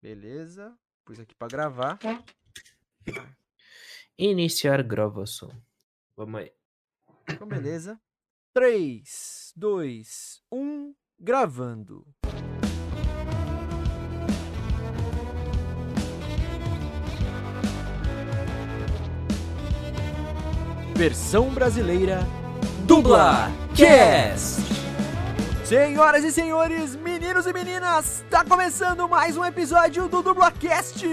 Beleza. Pus aqui pra gravar. Iniciar gravação. Vamos aí. Então, beleza. 3, 2, 1, gravando. Versão brasileira Dubla Cast. Senhoras e senhores, meninos e meninas, tá começando mais um episódio do Dublacast,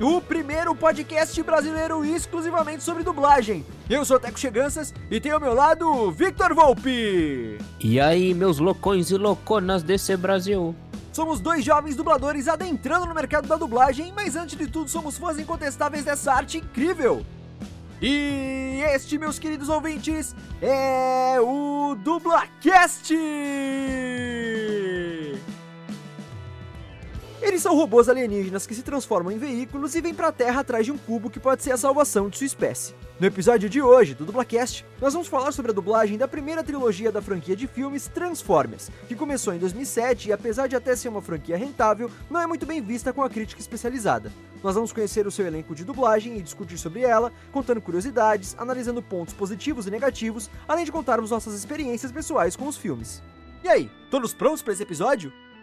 o primeiro podcast brasileiro exclusivamente sobre dublagem. Eu sou Teco Cheganças e tenho ao meu lado Victor Volpe. E aí, meus loucões e louconas desse Brasil? Somos dois jovens dubladores adentrando no mercado da dublagem, mas antes de tudo somos fãs incontestáveis dessa arte incrível. E este, meus queridos ouvintes, é o Dublacast! Eles são robôs alienígenas que se transformam em veículos e vêm pra Terra atrás de um cubo que pode ser a salvação de sua espécie. No episódio de hoje do Dublacast, nós vamos falar sobre a dublagem da primeira trilogia da franquia de filmes Transformers, que começou em 2007 e apesar de até ser uma franquia rentável, não é muito bem vista com a crítica especializada. Nós vamos conhecer o seu elenco de dublagem e discutir sobre ela, contando curiosidades, analisando pontos positivos e negativos, além de contarmos nossas experiências pessoais com os filmes. E aí, todos prontos para esse episódio?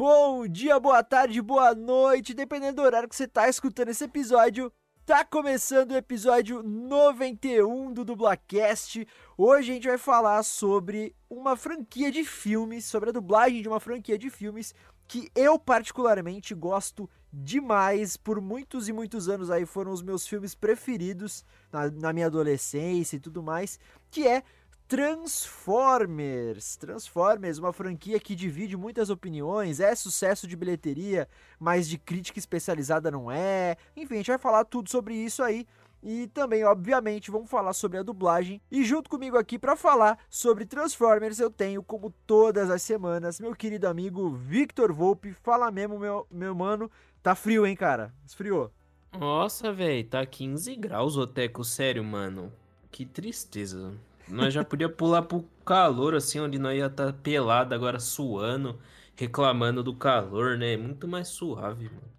Bom dia, boa tarde, boa noite, dependendo do horário que você tá escutando esse episódio. Tá começando o episódio 91 do Dublacast. Hoje a gente vai falar sobre uma franquia de filmes, sobre a dublagem de uma franquia de filmes que eu particularmente gosto demais. Por muitos e muitos anos aí foram os meus filmes preferidos na, na minha adolescência e tudo mais, que é Transformers. Transformers, uma franquia que divide muitas opiniões, é sucesso de bilheteria, mas de crítica especializada não é. Enfim, a gente vai falar tudo sobre isso aí. E também, obviamente, vamos falar sobre a dublagem. E junto comigo aqui para falar sobre Transformers, eu tenho, como todas as semanas, meu querido amigo Victor Volpe. Fala mesmo, meu, meu mano. Tá frio, hein, cara? Esfriou. Nossa, velho, tá 15 graus, Oteco, sério, mano. Que tristeza. Nós já podia pular pro calor, assim, onde nós ia estar tá pelado agora suando, reclamando do calor, né? Muito mais suave, mano.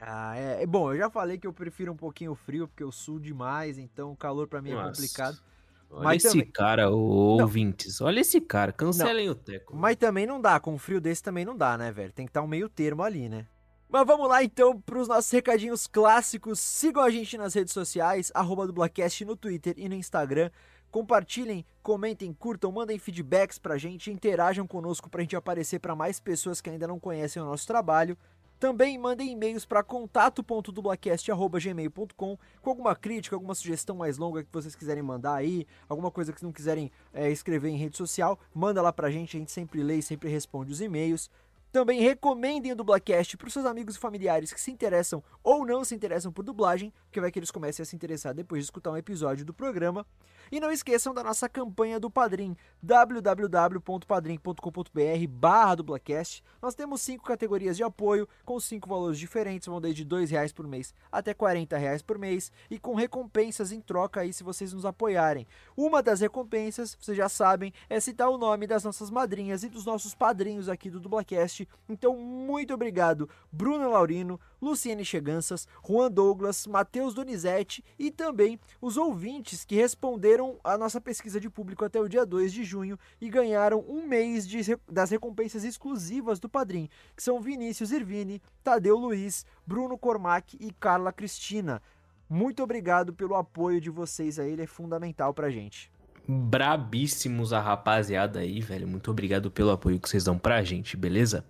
Ah, é, é. Bom, eu já falei que eu prefiro um pouquinho frio, porque eu suo demais, então o calor para mim é Nossa. complicado. Olha mas esse também... cara, ouvintes. Olha esse cara, cancelem não, o teco. Mas também não dá, com um frio desse também não dá, né, velho? Tem que estar tá um meio termo ali, né? Mas vamos lá então para os nossos recadinhos clássicos. Sigam a gente nas redes sociais, arroba dublacast no Twitter e no Instagram. Compartilhem, comentem, curtam, mandem feedbacks pra gente, interajam conosco pra gente aparecer para mais pessoas que ainda não conhecem o nosso trabalho. Também mandem e-mails para contato.dublacast.gmail.com com alguma crítica, alguma sugestão mais longa que vocês quiserem mandar aí, alguma coisa que não quiserem é, escrever em rede social, manda lá pra gente, a gente sempre lê e sempre responde os e-mails. Também recomendem o Dublacast para os seus amigos e familiares que se interessam ou não se interessam por dublagem, porque vai que eles comecem a se interessar depois de escutar um episódio do programa. E não esqueçam da nossa campanha do Padrim, www.padrim.com.br barra dublacast. Nós temos cinco categorias de apoio, com cinco valores diferentes, vão desde R$ reais por mês até R$ reais por mês, e com recompensas em troca aí se vocês nos apoiarem. Uma das recompensas, vocês já sabem, é citar o nome das nossas madrinhas e dos nossos padrinhos aqui do Dublacast. Então, muito obrigado, Bruno Laurino, Luciene Cheganças, Juan Douglas, Matheus Donizete e também os ouvintes que responderam a nossa pesquisa de público até o dia 2 de junho e ganharam um mês de, das recompensas exclusivas do Padrim, que são Vinícius Irvini, Tadeu Luiz, Bruno Cormac e Carla Cristina. Muito obrigado pelo apoio de vocês aí, ele é fundamental pra gente. Brabíssimos a rapaziada aí, velho. Muito obrigado pelo apoio que vocês dão pra gente, beleza?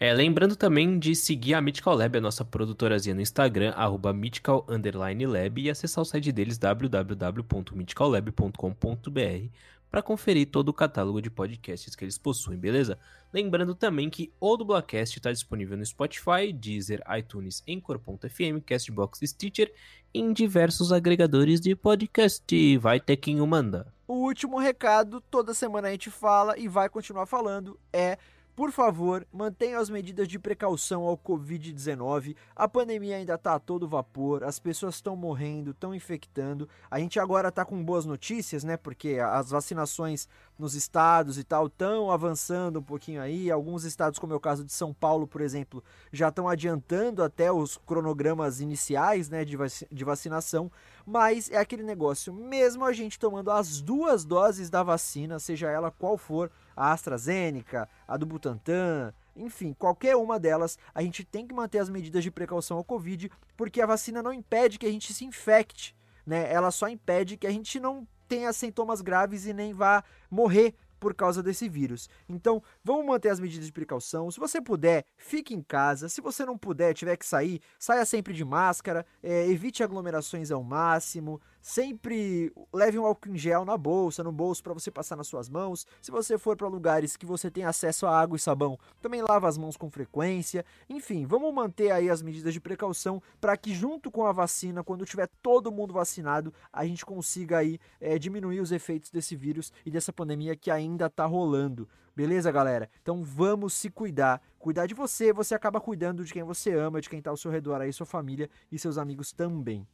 É, lembrando também de seguir a Mythical Lab, a nossa produtorazinha no Instagram, arroba mythical_lab e acessar o site deles www.mythicallab.com.br para conferir todo o catálogo de podcasts que eles possuem, beleza? Lembrando também que o Dublacast está disponível no Spotify, Deezer, iTunes, Anchor.fm, Castbox, Stitcher e em diversos agregadores de podcast. Vai ter quem o manda. O último recado, toda semana a gente fala e vai continuar falando, é por favor, mantenham as medidas de precaução ao Covid-19. A pandemia ainda está a todo vapor, as pessoas estão morrendo, estão infectando. A gente agora está com boas notícias, né? Porque as vacinações nos estados e tal estão avançando um pouquinho aí. Alguns estados, como é o caso de São Paulo, por exemplo, já estão adiantando até os cronogramas iniciais né, de, vac de vacinação. Mas é aquele negócio, mesmo a gente tomando as duas doses da vacina, seja ela qual for, a AstraZeneca, a do Butantan, enfim, qualquer uma delas, a gente tem que manter as medidas de precaução ao Covid, porque a vacina não impede que a gente se infecte, né? Ela só impede que a gente não tenha sintomas graves e nem vá morrer por causa desse vírus. Então, vamos manter as medidas de precaução. Se você puder, fique em casa. Se você não puder, tiver que sair, saia sempre de máscara, é, evite aglomerações ao máximo. Sempre leve um álcool em gel na bolsa, no bolso para você passar nas suas mãos. Se você for para lugares que você tem acesso a água e sabão, também lava as mãos com frequência. Enfim, vamos manter aí as medidas de precaução para que junto com a vacina, quando tiver todo mundo vacinado, a gente consiga aí é, diminuir os efeitos desse vírus e dessa pandemia que ainda tá rolando. Beleza, galera? Então vamos se cuidar. Cuidar de você, você acaba cuidando de quem você ama, de quem tá ao seu redor aí, sua família e seus amigos também.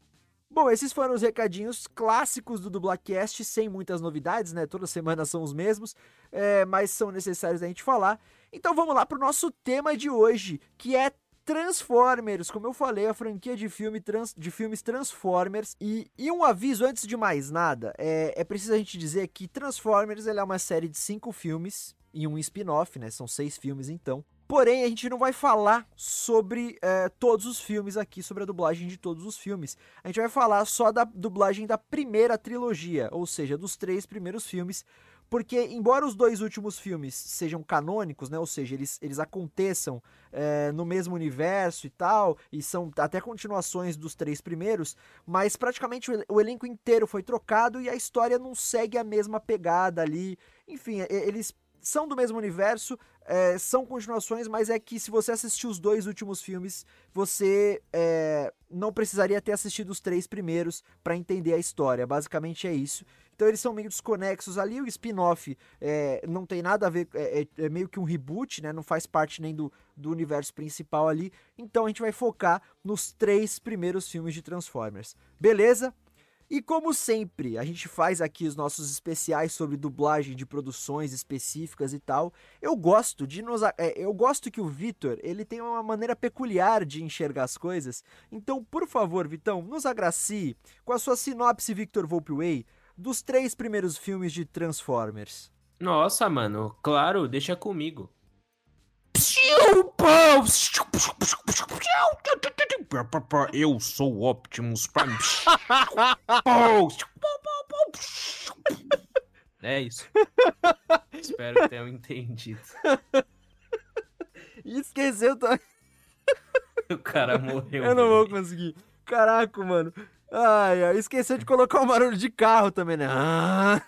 Bom, esses foram os recadinhos clássicos do Dublacast, sem muitas novidades, né? Toda semana são os mesmos, é, mas são necessários a gente falar. Então vamos lá para o nosso tema de hoje, que é Transformers, como eu falei, a franquia de, filme trans, de filmes Transformers. E, e, um aviso antes de mais nada: é, é preciso a gente dizer que Transformers é uma série de cinco filmes e um spin-off, né? São seis filmes então. Porém, a gente não vai falar sobre é, todos os filmes aqui, sobre a dublagem de todos os filmes. A gente vai falar só da dublagem da primeira trilogia, ou seja, dos três primeiros filmes. Porque, embora os dois últimos filmes sejam canônicos, né? Ou seja, eles, eles aconteçam é, no mesmo universo e tal, e são até continuações dos três primeiros, mas praticamente o, o elenco inteiro foi trocado e a história não segue a mesma pegada ali. Enfim, eles são do mesmo universo, é, são continuações, mas é que se você assistir os dois últimos filmes, você é, não precisaria ter assistido os três primeiros para entender a história. Basicamente é isso. Então eles são meio desconexos ali. O spin-off é, não tem nada a ver, é, é, é, meio que um reboot, né? Não faz parte nem do, do universo principal ali. Então a gente vai focar nos três primeiros filmes de Transformers. Beleza? E como sempre, a gente faz aqui os nossos especiais sobre dublagem de produções específicas e tal. Eu gosto de nos, é, eu gosto que o Vitor, ele tem uma maneira peculiar de enxergar as coisas. Então, por favor, Vitão, nos agracie com a sua sinopse Victor Volpeway dos três primeiros filmes de Transformers. Nossa, mano, claro, deixa comigo. Eu sou Optimus Prime. É isso. Espero que tenham entendido. Esqueceu também. O cara morreu. Eu não vou conseguir. Caraca, mano. Ai, ai, esqueceu de colocar o um barulho de carro também, né? Ah.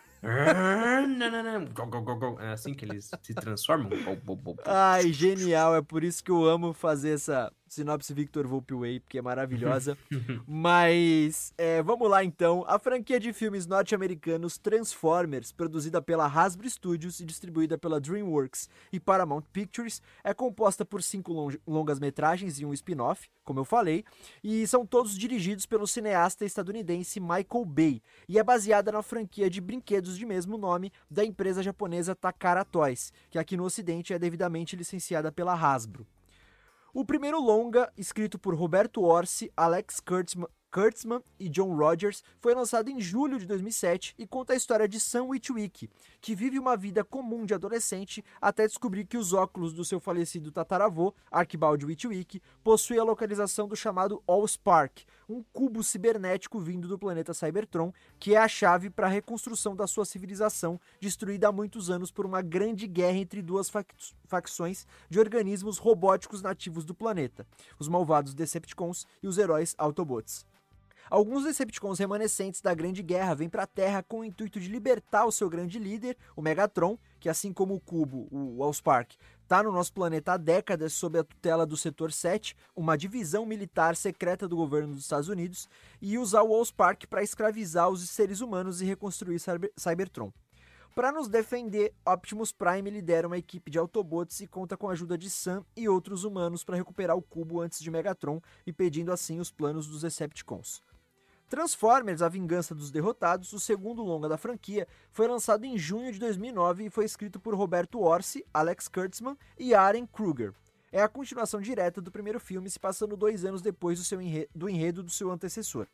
É assim que eles se transformam. Ai, genial. É por isso que eu amo fazer essa sinopse Victor Volpeway, porque é maravilhosa. Mas é, vamos lá então. A franquia de filmes norte-americanos Transformers, produzida pela Hasbro Studios e distribuída pela DreamWorks e Paramount Pictures, é composta por cinco long longas-metragens e um spin-off, como eu falei, e são todos dirigidos pelo cineasta estadunidense Michael Bay, e é baseada na franquia de brinquedos de mesmo nome da empresa japonesa Takara Toys, que aqui no ocidente é devidamente licenciada pela Hasbro. O primeiro longa, escrito por Roberto Orsi, Alex Kurtzman, Kurtzman e John Rogers, foi lançado em julho de 2007 e conta a história de Sam Witwick, que vive uma vida comum de adolescente até descobrir que os óculos do seu falecido tataravô, Archibald Witwick, possuem a localização do chamado Allspark, um cubo cibernético vindo do planeta Cybertron, que é a chave para a reconstrução da sua civilização, destruída há muitos anos por uma grande guerra entre duas facções de organismos robóticos nativos do planeta, os malvados Decepticons e os heróis Autobots. Alguns Decepticons remanescentes da Grande Guerra vêm para a Terra com o intuito de libertar o seu grande líder, o Megatron, que assim como o Cubo, o Allspark, está no nosso planeta há décadas sob a tutela do Setor 7, uma divisão militar secreta do governo dos Estados Unidos, e usar o Allspark para escravizar os seres humanos e reconstruir Cyber Cybertron. Para nos defender, Optimus Prime lidera uma equipe de Autobots e conta com a ajuda de Sam e outros humanos para recuperar o cubo antes de Megatron, impedindo assim os planos dos Decepticons. Transformers: A Vingança dos Derrotados, o segundo longa da franquia, foi lançado em junho de 2009 e foi escrito por Roberto Orsi, Alex Kurtzman e Aren Kruger. É a continuação direta do primeiro filme, se passando dois anos depois do, seu enredo, do enredo do seu antecessor.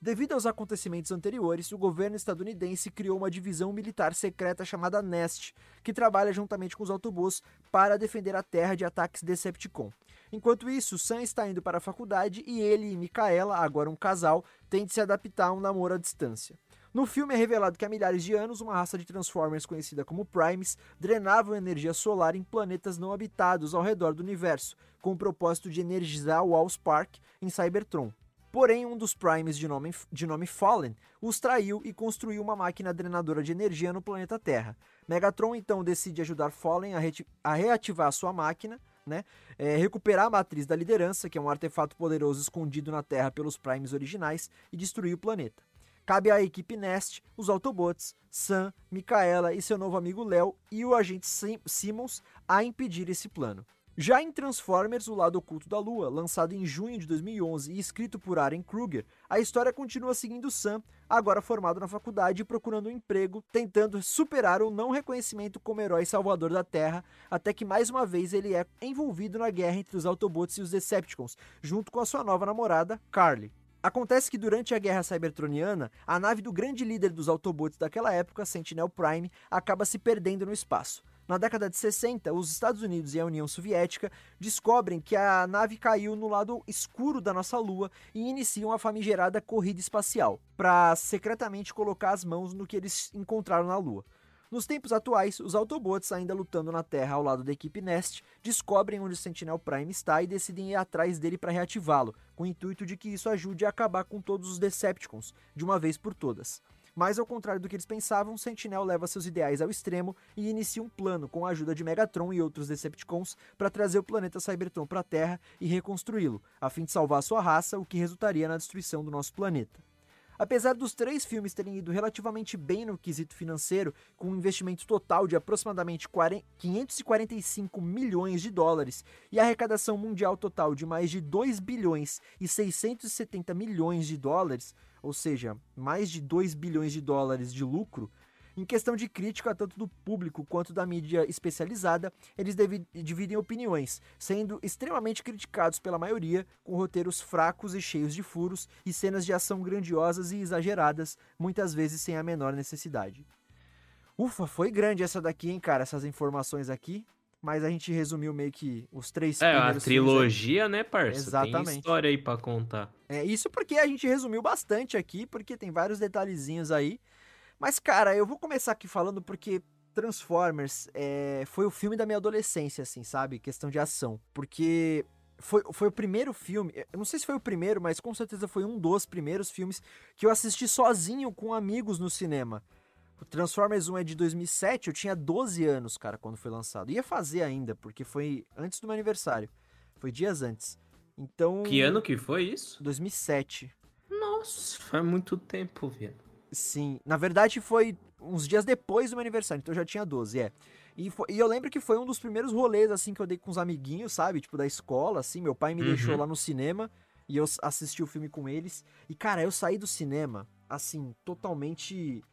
Devido aos acontecimentos anteriores, o governo estadunidense criou uma divisão militar secreta chamada NEST, que trabalha juntamente com os Autobots para defender a Terra de ataques Decepticon. Enquanto isso, Sam está indo para a faculdade e ele e Micaela, agora um casal, têm de se adaptar a um namoro à distância. No filme é revelado que há milhares de anos, uma raça de Transformers conhecida como Primes drenavam energia solar em planetas não habitados ao redor do universo, com o propósito de energizar o Allspark em Cybertron. Porém, um dos Primes de nome, de nome Fallen os traiu e construiu uma máquina drenadora de energia no planeta Terra. Megatron então decide ajudar Fallen a, a reativar sua máquina, né? É, recuperar a matriz da liderança, que é um artefato poderoso escondido na Terra pelos Primes originais, e destruir o planeta. Cabe à equipe Nest, os Autobots, Sam, Micaela e seu novo amigo Léo e o agente Sim Simmons a impedir esse plano. Já em Transformers, O Lado Oculto da Lua, lançado em junho de 2011 e escrito por Aren Kruger, a história continua seguindo Sam, agora formado na faculdade e procurando um emprego, tentando superar o não reconhecimento como herói salvador da Terra, até que mais uma vez ele é envolvido na guerra entre os Autobots e os Decepticons, junto com a sua nova namorada, Carly. Acontece que durante a Guerra Cybertroniana, a nave do grande líder dos Autobots daquela época, Sentinel Prime, acaba se perdendo no espaço. Na década de 60, os Estados Unidos e a União Soviética descobrem que a nave caiu no lado escuro da nossa Lua e iniciam a famigerada corrida espacial, para secretamente colocar as mãos no que eles encontraram na Lua. Nos tempos atuais, os Autobots, ainda lutando na Terra ao lado da equipe Nest, descobrem onde o Sentinel Prime está e decidem ir atrás dele para reativá-lo, com o intuito de que isso ajude a acabar com todos os Decepticons, de uma vez por todas. Mas ao contrário do que eles pensavam, Sentinel leva seus ideais ao extremo e inicia um plano com a ajuda de Megatron e outros Decepticons para trazer o planeta Cybertron para a Terra e reconstruí-lo, a fim de salvar sua raça, o que resultaria na destruição do nosso planeta. Apesar dos três filmes terem ido relativamente bem no quesito financeiro, com um investimento total de aproximadamente 545 milhões de dólares e arrecadação mundial total de mais de 2 bilhões e 670 milhões de dólares, ou seja, mais de 2 bilhões de dólares de lucro, em questão de crítica tanto do público quanto da mídia especializada, eles dividem opiniões, sendo extremamente criticados pela maioria, com roteiros fracos e cheios de furos e cenas de ação grandiosas e exageradas, muitas vezes sem a menor necessidade. Ufa, foi grande essa daqui, hein, cara, essas informações aqui. Mas a gente resumiu meio que os três É, a trilogia, né, parça? Exatamente. Tem história aí pra contar. É, isso porque a gente resumiu bastante aqui, porque tem vários detalhezinhos aí. Mas, cara, eu vou começar aqui falando porque Transformers é, foi o filme da minha adolescência, assim, sabe? Questão de ação. Porque foi, foi o primeiro filme, eu não sei se foi o primeiro, mas com certeza foi um dos primeiros filmes que eu assisti sozinho com amigos no cinema. O Transformers 1 é de 2007, eu tinha 12 anos, cara, quando foi lançado. Ia fazer ainda, porque foi antes do meu aniversário. Foi dias antes. Então. Que ano que foi isso? 2007. Nossa, faz muito tempo, velho. Sim, na verdade foi uns dias depois do meu aniversário, então eu já tinha 12, é. E, foi, e, eu lembro que foi um dos primeiros rolês, assim, que eu dei com os amiguinhos, sabe? Tipo, da escola, assim. Meu pai me uhum. deixou lá no cinema e eu assisti o filme com eles. E, cara, eu saí do cinema, assim, totalmente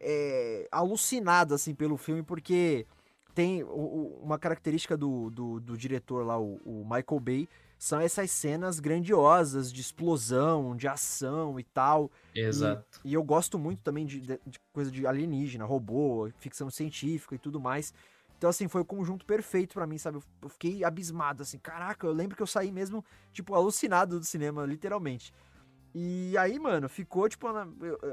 é, alucinado, assim, pelo filme, porque tem o, o, uma característica do, do, do, diretor lá, o, o Michael Bay, são essas cenas grandiosas de explosão, de ação e tal. Exato. E, e eu gosto muito também de, de, de, coisa de alienígena, robô, ficção científica e tudo mais. Então, assim, foi o conjunto perfeito para mim, sabe? Eu fiquei abismado, assim, caraca, eu lembro que eu saí mesmo, tipo, alucinado do cinema, literalmente. E aí, mano, ficou, tipo, na,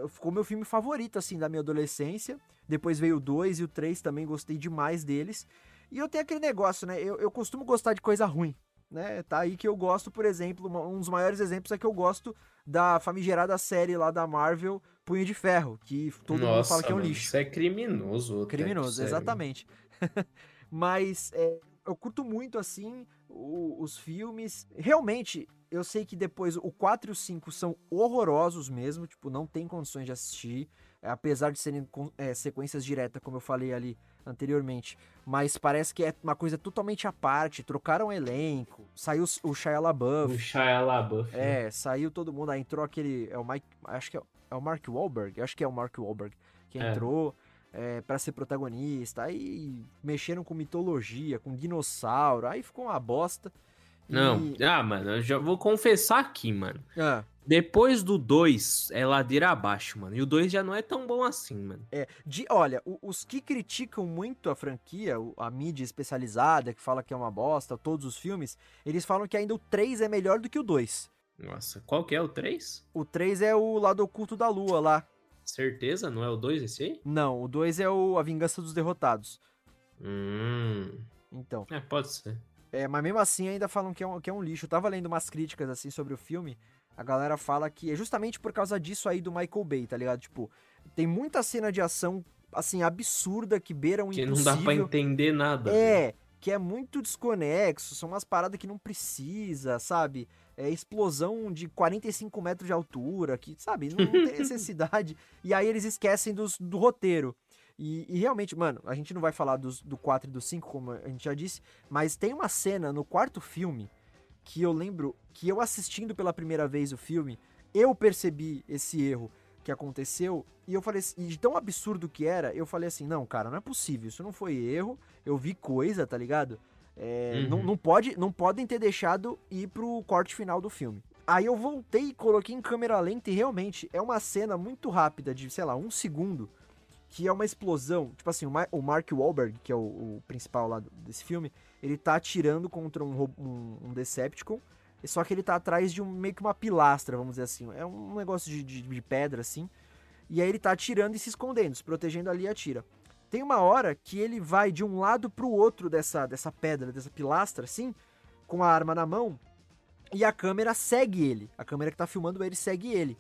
ficou meu filme favorito, assim, da minha adolescência. Depois veio o 2 e o 3 também, gostei demais deles. E eu tenho aquele negócio, né? Eu, eu costumo gostar de coisa ruim né? Tá aí que eu gosto, por exemplo, um dos maiores exemplos é que eu gosto da famigerada série lá da Marvel, Punho de Ferro, que todo Nossa, mundo fala que é um mano, lixo. Isso é criminoso. Criminoso, exatamente. Mas é, eu curto muito, assim, o, os filmes. Realmente, eu sei que depois o 4 e o 5 são horrorosos mesmo, tipo, não tem condições de assistir, é, apesar de serem é, sequências diretas, como eu falei ali anteriormente. Mas parece que é uma coisa totalmente à parte, trocaram o elenco, saiu o Shia LaBeouf. O Shia LaBeouf. É, né? saiu todo mundo, aí entrou aquele, é o Mike, acho que é, é o Mark Wahlberg, acho que é o Mark Wahlberg que é. entrou é, para ser protagonista, aí mexeram com mitologia, com dinossauro, aí ficou uma bosta. Não, e... ah, mano, eu já vou confessar aqui, mano. Ah. Depois do 2 é ladeira abaixo, mano. E o 2 já não é tão bom assim, mano. É, de, olha, os que criticam muito a franquia, a mídia especializada, que fala que é uma bosta, todos os filmes, eles falam que ainda o 3 é melhor do que o 2. Nossa, qual que é o 3? O 3 é o lado oculto da lua lá. Certeza? Não é o 2 esse aí? Não, o 2 é o A Vingança dos Derrotados. Hum. Então. É, pode ser. É, mas mesmo assim ainda falam que é, um, que é um lixo. Eu tava lendo umas críticas assim sobre o filme. A galera fala que é justamente por causa disso aí do Michael Bay, tá ligado? Tipo, tem muita cena de ação, assim, absurda que beira um que impossível. Que não dá pra entender nada. É, que é muito desconexo, são umas paradas que não precisa, sabe? É explosão de 45 metros de altura, que, sabe, não, não tem necessidade. e aí eles esquecem dos, do roteiro. E, e, realmente, mano, a gente não vai falar dos, do 4 e do 5, como a gente já disse, mas tem uma cena no quarto filme que eu lembro que eu assistindo pela primeira vez o filme, eu percebi esse erro que aconteceu e eu falei assim, de tão absurdo que era, eu falei assim, não, cara, não é possível, isso não foi erro, eu vi coisa, tá ligado? É, uhum. não, não, pode, não podem ter deixado ir pro corte final do filme. Aí eu voltei e coloquei em câmera lenta e realmente é uma cena muito rápida, de, sei lá, um segundo, que é uma explosão. Tipo assim, o Mark Wahlberg, que é o, o principal lá desse filme, ele tá atirando contra um, um, um, Decepticon, só que ele tá atrás de um, meio que uma pilastra, vamos dizer assim. É um negócio de, de, de pedra, assim. E aí ele tá atirando e se escondendo, se protegendo ali e atira. Tem uma hora que ele vai de um lado pro outro dessa, dessa pedra, dessa pilastra, assim, com a arma na mão, e a câmera segue ele. A câmera que tá filmando ele segue ele.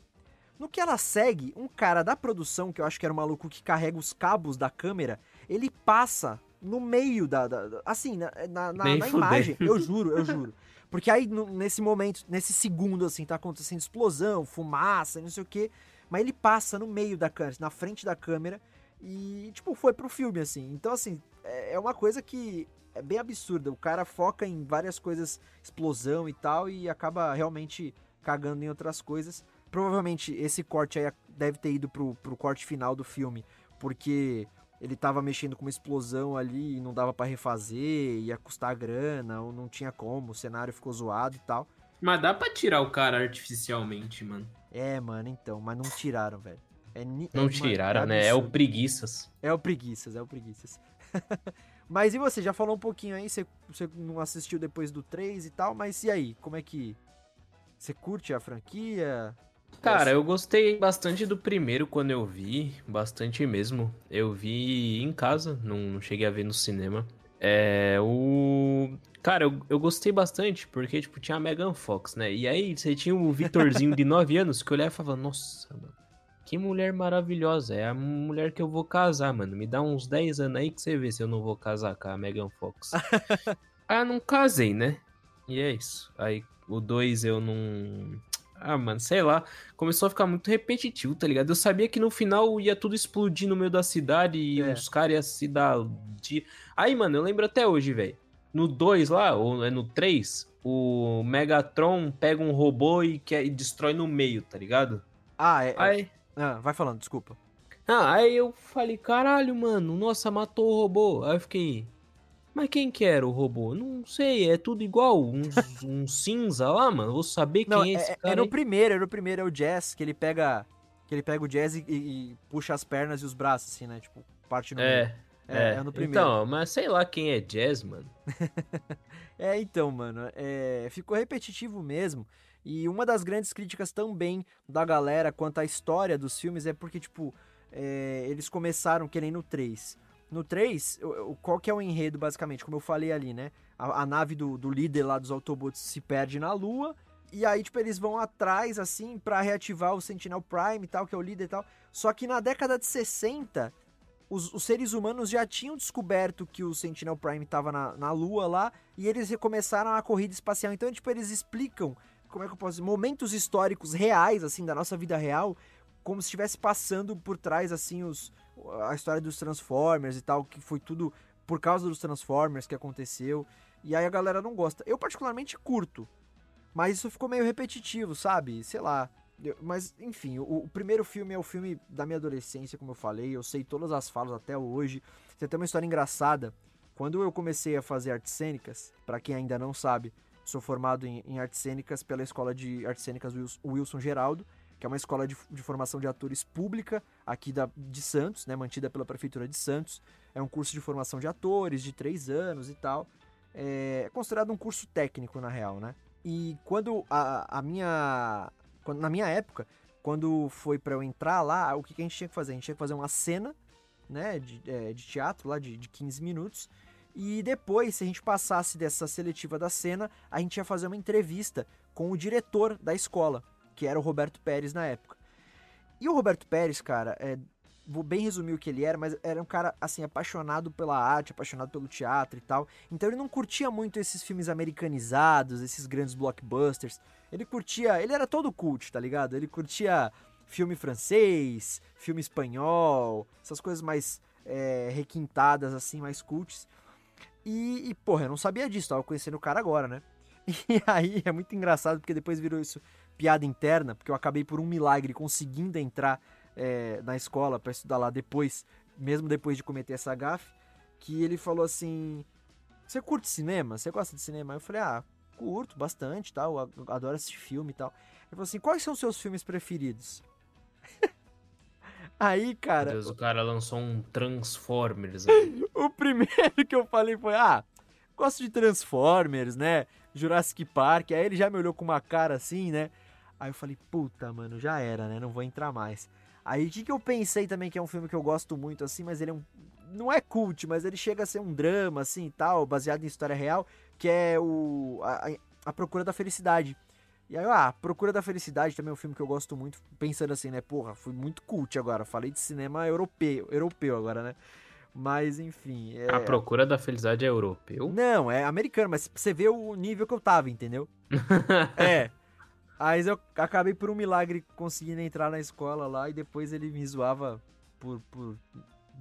No que ela segue, um cara da produção, que eu acho que era o maluco que carrega os cabos da câmera, ele passa no meio da. da assim, na, na, na, na imagem. Eu juro, eu juro. Porque aí, nesse momento, nesse segundo, assim, tá acontecendo explosão, fumaça, não sei o quê. Mas ele passa no meio da câmera, na frente da câmera. E, tipo, foi pro filme, assim. Então, assim, é, é uma coisa que é bem absurda. O cara foca em várias coisas, explosão e tal, e acaba realmente cagando em outras coisas. Provavelmente esse corte aí deve ter ido pro, pro corte final do filme, porque ele tava mexendo com uma explosão ali e não dava para refazer, ia custar grana, ou não tinha como, o cenário ficou zoado e tal. Mas dá pra tirar o cara artificialmente, mano. É, mano, então, mas não tiraram, velho. É, não é, tiraram, mano, né? É o preguiças. É o preguiças, é o preguiças. mas e você, já falou um pouquinho aí, você, você não assistiu depois do 3 e tal, mas e aí, como é que... Você curte a franquia? Cara, eu gostei bastante do primeiro quando eu vi, bastante mesmo. Eu vi em casa, não, não cheguei a ver no cinema. É, o... Cara, eu, eu gostei bastante, porque, tipo, tinha a Megan Fox, né? E aí você tinha o Vitorzinho de 9 anos, que olhava e falava, nossa, mano, que mulher maravilhosa, é a mulher que eu vou casar, mano. Me dá uns 10 anos aí que você vê se eu não vou casar com a Megan Fox. ah, não casei, né? E é isso. Aí o 2 eu não ah, mano, sei lá. Começou a ficar muito repetitivo, tá ligado? Eu sabia que no final ia tudo explodir no meio da cidade e é. os caras iam se dar. De... Aí, mano, eu lembro até hoje, velho. No 2 lá, ou é no 3, o Megatron pega um robô e, quer, e destrói no meio, tá ligado? Ah, é. é. Aí... Ah, vai falando, desculpa. Ah, aí eu falei, caralho, mano, nossa, matou o robô. Aí eu fiquei, mas quem que era o robô? Não sei, é tudo igual. Um, um cinza lá, mano. Vou saber quem Não, é esse é, cara. É no primeiro, é no primeiro, é o Jazz, que ele pega. Que ele pega o Jazz e, e, puxa as pernas e os braços, assim, né? Tipo, parte no é, meio. É, é, é no primeiro. Então, mas sei lá quem é Jazz, mano. é, então, mano. É, ficou repetitivo mesmo. E uma das grandes críticas também da galera quanto à história dos filmes é porque, tipo, é, eles começaram que nem no 3 No 3, qual que é o enredo, basicamente? Como eu falei ali, né? A, a nave do, do líder lá dos Autobots se perde na Lua. E aí, tipo, eles vão atrás, assim, para reativar o Sentinel Prime e tal, que é o líder e tal. Só que na década de 60, os, os, seres humanos já tinham descoberto que o Sentinel Prime estava na, na Lua lá, e eles recomeçaram a corrida espacial. Então, tipo, eles explicam, como é que eu posso dizer, momentos históricos reais, assim, da nossa vida real, como se estivesse passando por trás, assim, os, a história dos Transformers e tal, que foi tudo por causa dos Transformers que aconteceu. E aí a galera não gosta. Eu particularmente curto, mas isso ficou meio repetitivo, sabe? Sei lá. Eu, mas, enfim, o, o, primeiro filme é o filme da minha adolescência, como eu falei. Eu sei todas as falas até hoje. Tem uma história engraçada. Quando eu comecei a fazer artes cênicas, para quem ainda não sabe, sou formado em, em, artes cênicas pela Escola de Artes Cênicas Wilson Geraldo, que é uma escola de, de formação de atores pública aqui da, de Santos, né, mantida pela Prefeitura de Santos. É um curso de formação de atores de três anos e tal. É, é considerado um curso técnico, na real, né? E quando a, a minha quando, na minha época, quando foi para eu entrar lá, o que, que, a gente tinha que fazer? A gente tinha que fazer uma cena, né, de, é, de teatro lá, de, de 15 minutos. E depois, se a gente passasse dessa seletiva da cena, a gente ia fazer uma entrevista com o diretor da escola, que era o Roberto Pérez na época. E o Roberto Pérez, cara, é, vou bem resumir o que ele era, mas era um cara, assim, apaixonado pela arte, apaixonado pelo teatro e tal. Então ele não curtia muito esses filmes americanizados, esses grandes blockbusters. Ele curtia. Ele era todo cult, tá ligado? Ele curtia filme francês, filme espanhol, essas coisas mais é, requintadas, assim, mais cults. E, e, porra, eu não sabia disso, tava conhecendo o cara agora, né? E aí é muito engraçado porque depois virou isso piada interna, porque eu acabei por um milagre conseguindo entrar é, na escola para estudar lá depois, mesmo depois de cometer essa gafe, que ele falou assim: Você curte cinema? Você gosta de cinema? Eu falei: Ah, curto bastante, tal, adoro assistir filme e tal. Ele falou assim: quais são os seus filmes preferidos? Aí, cara. Meu Deus, o cara lançou um Transformers. o primeiro que eu falei foi: ah, gosto de Transformers, né? Jurassic Park. Aí ele já me olhou com uma cara assim, né? Aí eu falei: puta, mano, já era, né? Não vou entrar mais. Aí o que, que eu pensei também que é um filme que eu gosto muito, assim, mas ele é um. Não é cult, mas ele chega a ser um drama, assim e tal, baseado em história real, que é o a, a Procura da Felicidade. E aí, ah, Procura da Felicidade também é um filme que eu gosto muito, pensando assim, né? Porra, fui muito cult agora. Falei de cinema europeu, europeu agora, né? Mas, enfim. É... A Procura da Felicidade é europeu? Não, é americano, mas você vê o nível que eu tava, entendeu? é. Aí eu acabei por um milagre conseguindo entrar na escola lá e depois ele me zoava por, por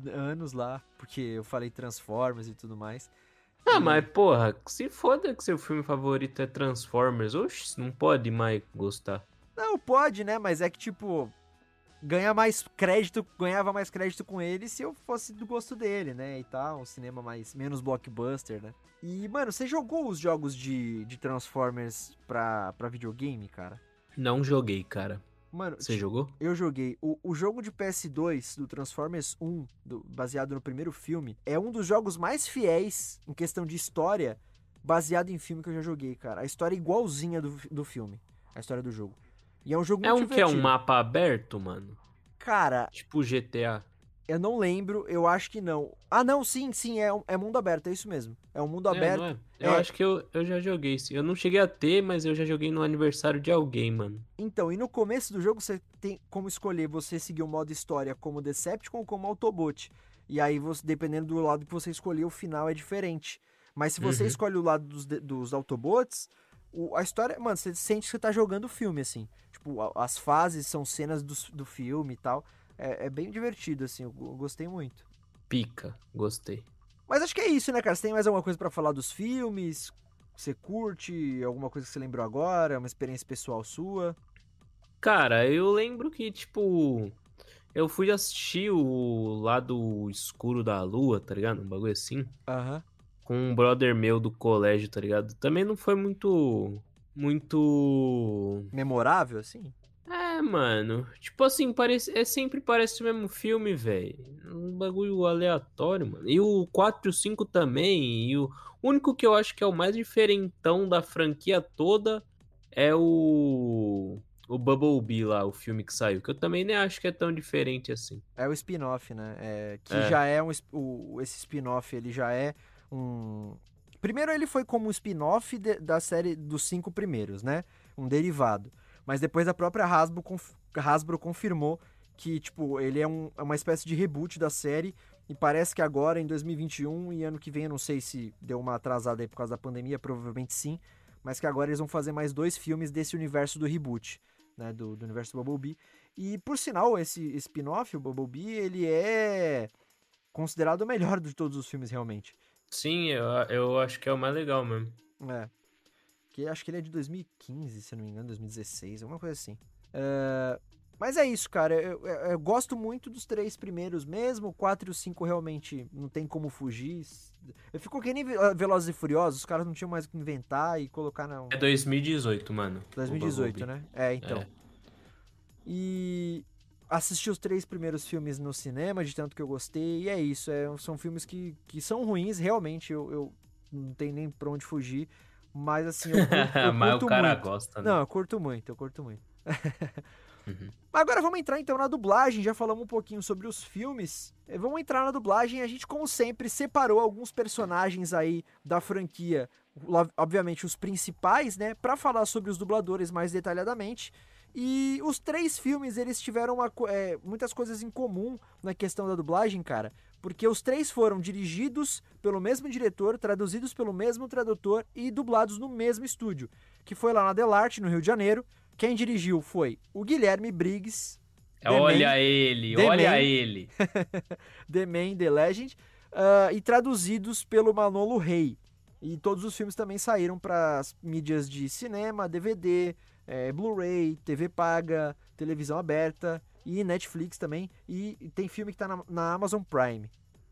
anos lá, porque eu falei Transformers e tudo mais. Ah, mas porra, se foda que seu filme favorito é Transformers, oxe, não pode mais gostar. Não, pode, né? Mas é que, tipo, ganha mais crédito, ganhava mais crédito com ele se eu fosse do gosto dele, né? E tal, um cinema mais menos blockbuster, né? E, mano, você jogou os jogos de, de Transformers pra, pra videogame, cara? Não joguei, cara. Mano, você jogou? Eu joguei. O, o jogo de PS2 do Transformers 1, do, baseado no primeiro filme, é um dos jogos mais fiéis em questão de história, baseado em filme que eu já joguei, cara. A história é igualzinha do, do filme, a história do jogo. E é um jogo é um divertido. que é um mapa aberto, mano? Cara. Tipo GTA. Eu não lembro, eu acho que não. Ah, não, sim, sim, é, é mundo aberto, é isso mesmo. É um mundo é, aberto. É? Eu é. acho que eu, eu já joguei. Eu não cheguei a ter, mas eu já joguei no aniversário de alguém, mano. Então, e no começo do jogo você tem como escolher você seguir o modo história como Decepticon ou como Autobot. E aí, você, dependendo do lado que você escolher, o final é diferente. Mas se você uhum. escolhe o lado dos, dos Autobots, o, a história, mano, você sente que você tá jogando o filme, assim. Tipo, as fases são cenas do, do filme e tal. É, é bem divertido, assim, eu, eu gostei muito. Pica, gostei. Mas acho que é isso, né, cara? Você tem mais alguma coisa para falar dos filmes? Você curte? Alguma coisa que você lembrou agora? Uma experiência pessoal sua? Cara, eu lembro que, tipo. Eu fui assistir o lado escuro da lua, tá ligado? Um bagulho assim. Aham. Uhum. Com um brother meu do colégio, tá ligado? Também não foi muito. Muito. Memorável, assim? É, mano. Tipo assim, parece, é sempre parece o mesmo filme, velho. Um bagulho aleatório, mano. E o 4 e o 5 também. E o único que eu acho que é o mais diferentão da franquia toda é o. o Bumblebee lá, o filme que saiu, que eu também nem acho que é tão diferente assim. É o spin-off, né? É, que É. já é um. O, esse spin-off, ele já é um. Primeiro, ele foi como um spin-off da série dos cinco primeiros, né? Um derivado. Mas depois a própria Hasbro, conf- Hasbro confirmou que, tipo, ele é, um- é uma espécie de reboot da série. E parece que agora, em 2021 e ano que vem, eu não sei se deu uma atrasada aí por causa da pandemia, provavelmente sim. Mas que agora eles vão fazer mais dois filmes desse universo do reboot, né? Do, do universo do Bumblebee. E por sinal, esse spin-off, o Bumblebee, ele é considerado o melhor de todos os filmes, realmente. Sim, eu, eu acho que é o mais legal mesmo. É. Que acho que ele é de 2015, se eu não me engano, 2016, alguma coisa assim. É, Mas é isso, cara. Eu, eu- eu gosto muito dos três primeiros mesmo. O 4 e o 5 realmente não tem como fugir. Eu fico que nem Ve- Velozes e Furiosos, os caras não tinham mais o que inventar e colocar na. É 2018, mano. o 2018, Bumblebee. né? É, então. É. E assisti os três primeiros filmes no cinema, de tanto que eu gostei, e é isso. é- são filmes que, que são ruins, realmente, eu, eu não tenho nem pra onde fugir. Mas assim, eu, curto- eu Mas curto o cara muito. gosta, né? Não, eu curto muito, eu curto muito. Uhum. Agora vamos entrar então na dublagem, já falamos um pouquinho sobre os filmes. Eh, Vamos entrar na dublagem, a gente como sempre separou alguns personagens aí da franquia, obviamente os principais, né, Pra falar sobre os dubladores mais detalhadamente. E os três filmes, eles tiveram uma eh, muitas coisas em comum na questão da dublagem, cara. Porque os três foram dirigidos pelo mesmo diretor, traduzidos pelo mesmo tradutor e dublados no mesmo estúdio. Que foi lá na Delarte, no Rio de Janeiro. Quem dirigiu foi o Guilherme Briggs, Olha Man- ele, The olha Man. ele. The Man, The Legend, ah, e traduzidos pelo Manolo Rey. E todos os filmes também saíram para as mídias de cinema, DVD, eh, Blu-ray, TV paga, televisão aberta e Netflix também. E, e tem filme que tá na, na Amazon Prime.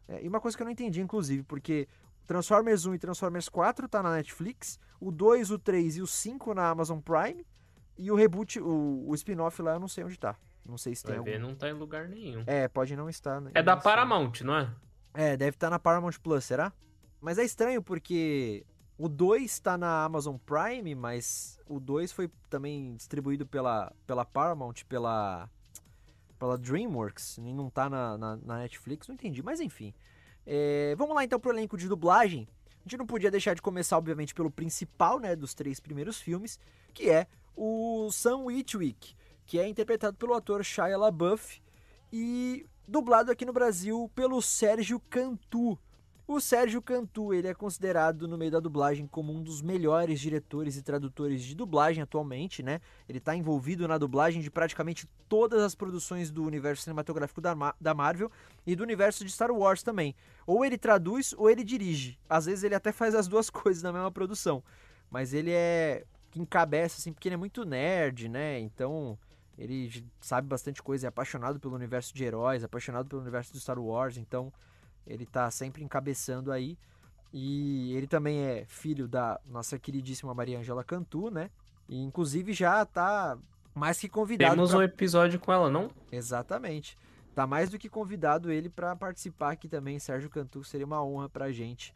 É, e uma coisa que eu não entendi, inclusive, porque Transformers 1 e Transformers 4 tá na Netflix, o 2, o 3 e o 5 na Amazon Prime, e o reboot, o, o spin-off lá eu não sei onde tá. Não sei se tem algum. não tá em lugar nenhum. É, pode não estar. né? É da. Paramount, não é? É, deve estar na Paramount Plus, será? Mas é estranho porque o 2 tá na Amazon Prime, mas o 2 foi também distribuído pela, pela Paramount, pela, pela DreamWorks, e não tá na, na, na Netflix, não entendi, mas enfim. É, vamos lá então pro elenco de dublagem. A gente não podia deixar de começar, obviamente, pelo principal, né, dos três primeiros filmes, que é o Sam Witwick, que é interpretado pelo ator Shia LaBeouf e dublado aqui no Brasil pelo Sérgio Cantu. O Sérgio Cantu, ele é considerado no meio da dublagem como um dos melhores diretores e tradutores de dublagem atualmente, né? Ele está envolvido na dublagem de praticamente todas as produções do universo cinematográfico da, Ma- da Marvel e do universo de Star Wars também. Ou ele traduz ou ele dirige. Às vezes ele até faz as duas coisas na mesma produção. Mas ele é que encabeça, assim, porque ele é muito nerd, né? Então, ele sabe bastante coisa, é apaixonado pelo universo de heróis, apaixonado pelo universo de Star Wars, então ele tá sempre encabeçando aí. E ele também é filho da nossa queridíssima Maria Angela Cantu, né? E inclusive já tá mais que convidado Temos pra- um episódio com ela, não? Exatamente. Tá mais do que convidado ele pra participar aqui também, Sérgio Cantu, seria uma honra pra gente.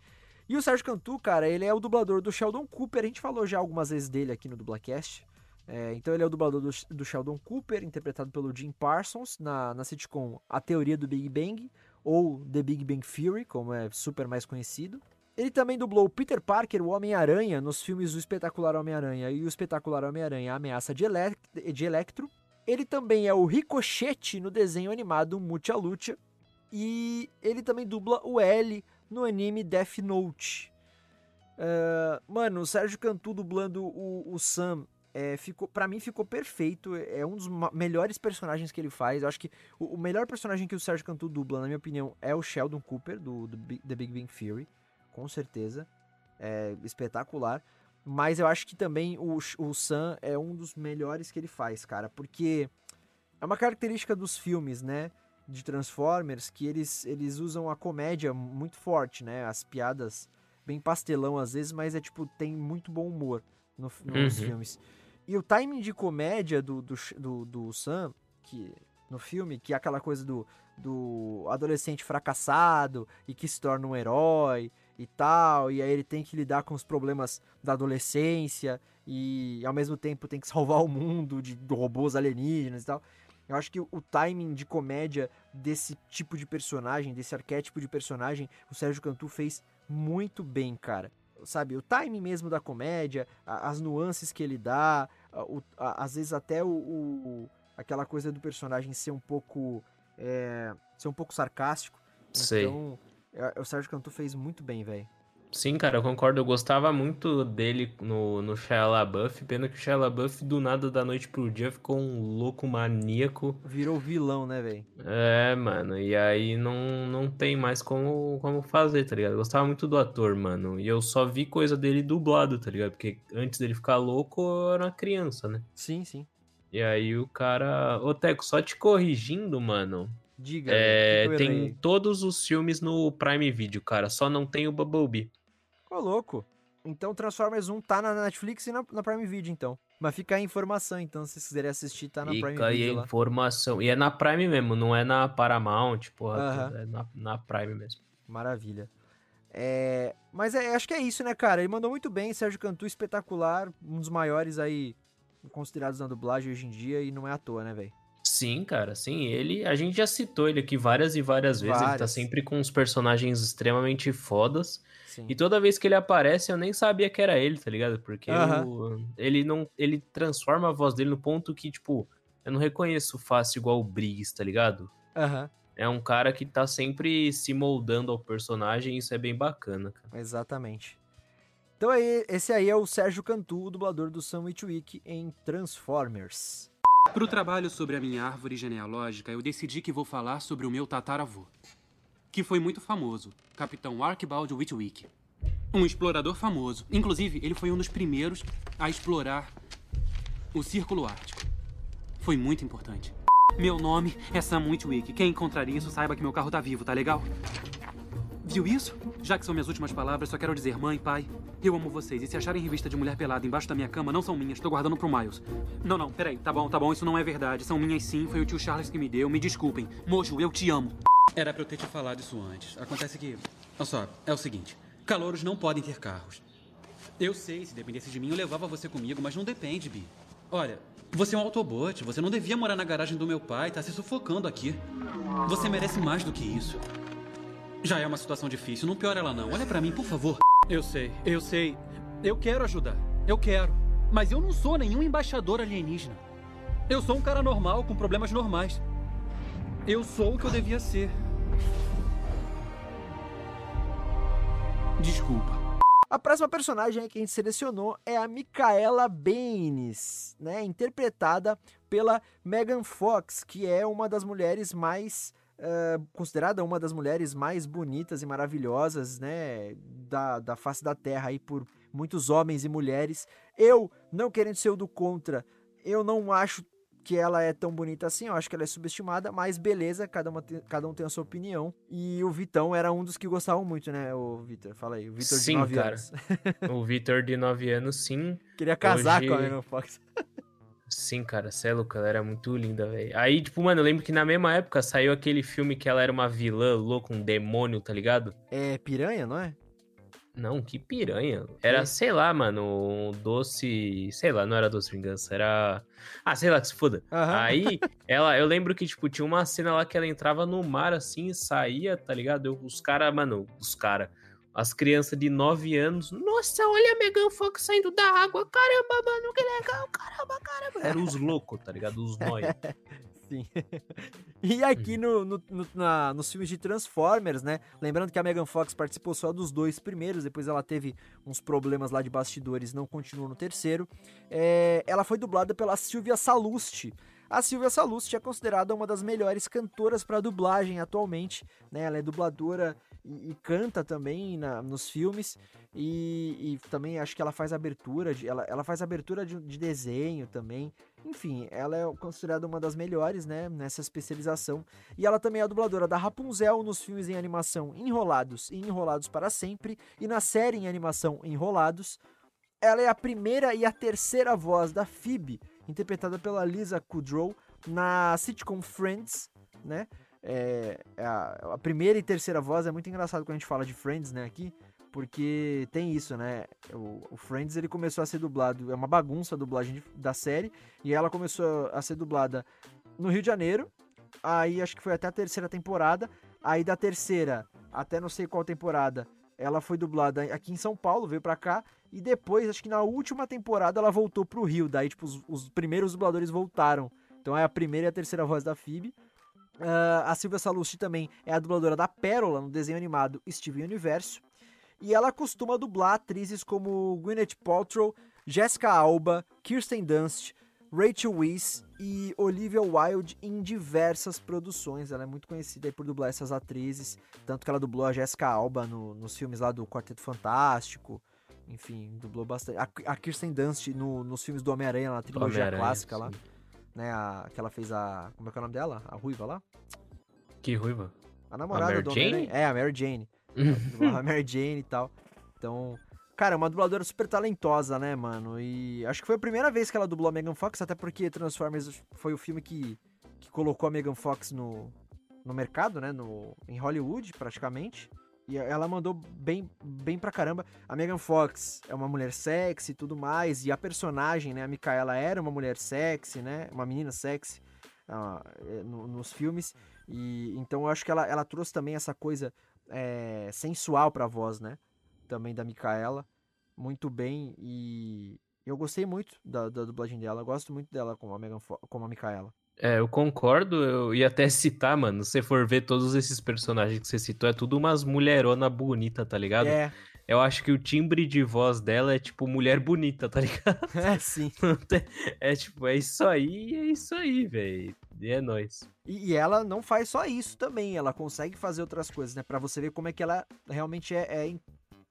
E o Sérgio Cantu, cara, ele é o dublador do Sheldon Cooper, a gente falou já algumas vezes dele aqui no Dublacast. É, então ele é o dublador do, do Sheldon Cooper, interpretado pelo Jim Parsons, na, na sitcom A Teoria do Big Bang, ou The Big Bang Theory, como é super mais conhecido. Ele também dublou Peter Parker, o Homem-Aranha, nos filmes O Espetacular Homem-Aranha e O Espetacular Homem-Aranha, A Ameaça de, Elec de Electro. Ele também é o Ricochete no desenho animado Mucha Lucha. E ele também dubla o L no anime Death Note. Ah, mano, o Sérgio Cantu dublando o, o Sam, é, ficou, pra mim ficou perfeito. É um dos melhores personagens que ele faz. Eu acho que o, o melhor personagem que o Sérgio Cantu dubla, na minha opinião, é o Sheldon Cooper, do, do The Big Bang Theory. Com certeza. É espetacular. Mas eu acho que também o, o Sam é um dos melhores que ele faz, cara. Porque é uma característica dos filmes, né? De Transformers, que eles, eles usam a comédia muito forte, né? As piadas bem pastelão às vezes, mas é tipo, tem muito bom humor no, nos Uhum. filmes. E o timing de comédia do, do, do, do Sam, que no filme, que é aquela coisa do, do adolescente fracassado e que se torna um herói e tal, e aí ele tem que lidar com os problemas da adolescência e ao mesmo tempo tem que salvar o mundo de, robôs alienígenas e tal. Eu acho que o timing de comédia desse tipo de personagem, desse arquétipo de personagem, o Sérgio Cantu fez muito bem, cara. Sabe, o timing mesmo da comédia, as nuances que ele dá, o, às vezes até o, o, aquela coisa do personagem ser um pouco é, ser um pouco sarcástico. Sei. Então, é, o Sérgio Cantu fez muito bem, velho. Sim, cara, eu concordo. Eu gostava muito dele no, no Shia LaBeouf. Pena que o Shia LaBeouf, do nada, da noite pro dia, ficou um louco maníaco. Virou vilão, né, velho? É, mano. E aí não, não tem mais como, como fazer, tá ligado? Eu gostava muito do ator, mano. E eu só vi coisa dele dublado, tá ligado? Porque antes dele ficar louco, eu era uma criança, né? Sim, sim. E aí o cara. Ô, Teco, só te corrigindo, mano. Diga. É, tem todos os filmes no Prime Video, cara. Só não tem o Bumblebee. Ô, louco. Então Transformers 1 tá na Netflix e na, na Prime Video, então. Mas fica aí a informação, então, se vocês quiserem assistir, tá na Prime Fica aí a Video lá. informação. E é na Prime mesmo, não é na Paramount, porra. Aham. tudo, É na, na Prime mesmo. Maravilha. É, mas é, acho que é isso, né, cara? Ele mandou muito bem, Sérgio Cantu, espetacular, um dos maiores aí considerados na dublagem hoje em dia, e não é à toa, né, velho? Sim, cara, sim. Ele, a gente já citou ele aqui várias e várias vezes. Ele tá Várias. sempre com uns personagens extremamente fodas. Sim. E toda vez que ele aparece, eu nem sabia que era ele, tá ligado? Porque Aham. eu- ele não. Ele transforma a voz dele no ponto que, tipo, eu não reconheço fácil igual o Briggs, tá ligado? Aham, É um cara que tá sempre se moldando ao personagem e isso é bem bacana, cara. exatamente. Então aí, esse aí é o Sérgio Cantu, o dublador do Sam Witwick em Transformers. Para o trabalho sobre a minha árvore genealógica, eu decidi que vou falar sobre o meu tataravô, que foi muito famoso, Capitão Archibald Whitwick. Um explorador famoso. Inclusive, ele foi um dos primeiros a explorar o Círculo Ártico. Foi muito importante. Meu nome é Sam Witwick. Quem encontrar isso, saiba que meu carro tá vivo, tá legal? Isso? Já que são minhas últimas palavras, só quero dizer, mãe, pai, eu amo vocês. E se acharem revista de mulher pelada embaixo da minha cama, não são minhas, tô guardando pro Miles. Não, não, peraí, tá bom, tá bom, isso não é verdade. São minhas sim, foi o tio Charles que me deu, me desculpem. Mojo, eu te amo. Era pra eu ter te falado isso antes. Acontece que. Olha só, é o seguinte: calouros não podem ter carros. Eu sei, se dependesse de mim, eu levava você comigo, mas não depende, Bi. Olha, você é um autobot, você não devia morar na garagem do meu pai, tá se sufocando aqui. Você merece mais do que isso. Já é uma situação difícil, não piora ela não. Olha pra mim, por favor. Eu sei, eu sei. Eu quero ajudar. Eu quero. Mas eu não sou nenhum embaixador alienígena. Eu sou um cara normal, com problemas normais. Eu sou o que eu devia ser. Desculpa. A próxima personagem que a gente selecionou é a Micaela Baines, né? Interpretada pela Megan Fox, que é uma das mulheres mais. Considerada uma das mulheres mais bonitas e maravilhosas, né? Da, da face da Terra aí por muitos homens e mulheres. Eu, não querendo ser o do contra, eu não acho que ela é tão bonita assim, eu acho que ela é subestimada, mas beleza, cada, uma tem- cada um tem a sua opinião. E o Vitão era um dos que gostavam muito, né, o Vitor? Fala aí, o Vitor de Sim, 9 cara. anos. O Vitor, de 9 anos, sim. Queria casar Hoje- com a Megan Fox. Sim, cara, cê é louco, ela era muito linda, velho. Aí, tipo, mano, eu lembro que na mesma época saiu aquele filme que ela era uma vilã louca, um demônio, tá ligado? É piranha, não é? Não, que piranha. Era, Que? sei lá, mano, um doce. Sei lá, não era doce vingança, era. Ah, sei lá, que se foda. Aham. Aí, ela, eu lembro que, tipo, tinha uma cena lá que ela entrava no mar assim e saía, tá ligado? Eu- os caras, mano, os caras. As crianças de 9 anos. Nossa, olha a Megan Fox saindo da água. Caramba, mano, que legal. Caramba, caramba. Era os loucos, tá ligado? Os nóia. Sim. e aqui no, no- no- na- nos filmes de Transformers, né? Lembrando que a Megan Fox participou só dos dois primeiros, depois ela teve uns problemas lá de bastidores, não continuou no terceiro. É, ela foi dublada pela Silvia Salusti. A Silvia Salusti é considerada uma das melhores cantoras para dublagem atualmente, né? Ela é dubladora e, e canta também na- nos filmes e, e também acho que ela faz abertura, de, ela, ela faz abertura de, de desenho também. Enfim, ela é considerada uma das melhores, né, nessa especialização. E ela também é a dubladora da Rapunzel nos filmes em animação Enrolados e Enrolados para Sempre e na série em animação Enrolados. Ela é a primeira e a terceira voz da Phoebe, interpretada pela Lisa Kudrow na sitcom Friends, né? É, a, a primeira e terceira voz é muito engraçado quando a gente fala de Friends, né, aqui, porque tem isso, né? O, o, Friends ele começou a ser dublado, é uma bagunça a dublagem de, da série, e ela começou a ser dublada no Rio de Janeiro. Aí acho que foi até a terceira temporada. Aí da terceira até não sei qual temporada, ela foi dublada aqui em São Paulo, veio pra cá. E depois, acho que na última temporada, ela voltou pro Rio. Daí, tipo, os, os primeiros dubladores voltaram. Então é a primeira e a terceira voz da Phoebe. Uh, a Silvia Salusti também é a dubladora da Pérola no desenho animado Steven Universo. E ela costuma dublar atrizes como Gwyneth Paltrow, Jessica Alba, Kirsten Dunst, Rachel Weisz e Olivia Wilde em diversas produções. Ela é muito conhecida por dublar essas atrizes, tanto que ela dublou a Jessica Alba no, nos filmes lá do Quarteto Fantástico. Enfim, dublou bastante. A, a Kirsten Dunst no, nos filmes do Homem-Aranha, na trilogia clássica sim. lá. Né, a, que ela fez a. Como é que é o nome dela? A Ruiva lá? Que Ruiva? A namorada a do Homem-Aranha. É, a Mary Jane. a Mary Jane e tal. Então, Cara, é uma dubladora super talentosa, né, mano? E acho que foi a primeira vez que ela dublou a Megan Fox, até porque Transformers foi o filme que, que colocou a Megan Fox no, no mercado, né? No, em Hollywood, praticamente. E ela mandou bem, bem pra caramba. A Megan Fox é uma mulher sexy e tudo mais. E a personagem, né? A Micaela era uma mulher sexy, né? Uma menina sexy uh, no, nos filmes. E então eu acho que ela, ela trouxe também essa coisa é, sensual pra voz, né? também da Micaela, muito bem e eu gostei muito da, da dublagem dela, eu gosto muito dela como a, Megan como a Micaela. É, eu concordo, eu ia até citar, mano, se você for ver todos esses personagens que você citou, é tudo umas mulherona bonita, tá ligado? É. Eu acho que o timbre de voz dela é tipo mulher bonita, tá ligado? É, sim. É tipo, é isso aí, é isso aí, velho. E é nóis. E, e, ela não faz só isso também, ela consegue fazer outras coisas, né? Pra você ver como é que ela realmente é, é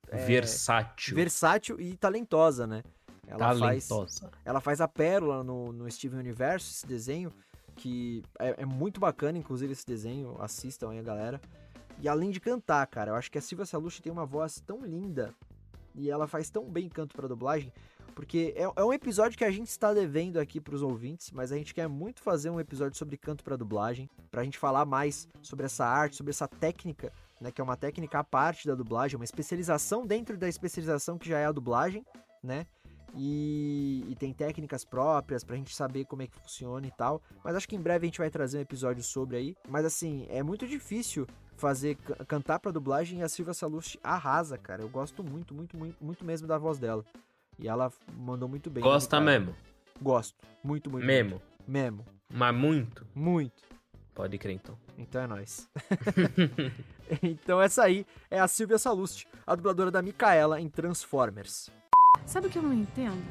é, versátil. Versátil e talentosa, né? Ela talentosa. Faz, ela faz a pérola no, no Steven Universo, esse desenho, que é, é, muito bacana, inclusive, esse desenho. Assistam aí, galera. E além de cantar, cara, eu acho que a Silvia Salucci tem uma voz tão linda e ela faz tão bem canto para dublagem, porque é, é, um episódio que a gente está devendo aqui para os ouvintes, mas a gente quer muito fazer um episódio sobre canto para dublagem, para a gente falar mais sobre essa arte, sobre essa técnica né, que é uma técnica à parte da dublagem, uma especialização dentro da especialização que já é a dublagem, né? E, e, tem técnicas próprias pra gente saber como é que funciona e tal. Mas acho que em breve a gente vai trazer um episódio sobre aí. Mas assim, é muito difícil fazer cantar pra dublagem e a Silvia Salusti arrasa, cara. Eu gosto muito, muito, muito, muito mesmo da voz dela. E ela mandou muito bem. Gosta mesmo? Gosto. Muito, muito. Mesmo? Muito. Mesmo. Mas muito? Muito. Pode crer então. Então é nóis. então essa aí é a Silvia Salusti, a dubladora da Micaela em Transformers. Sabe o que eu não entendo?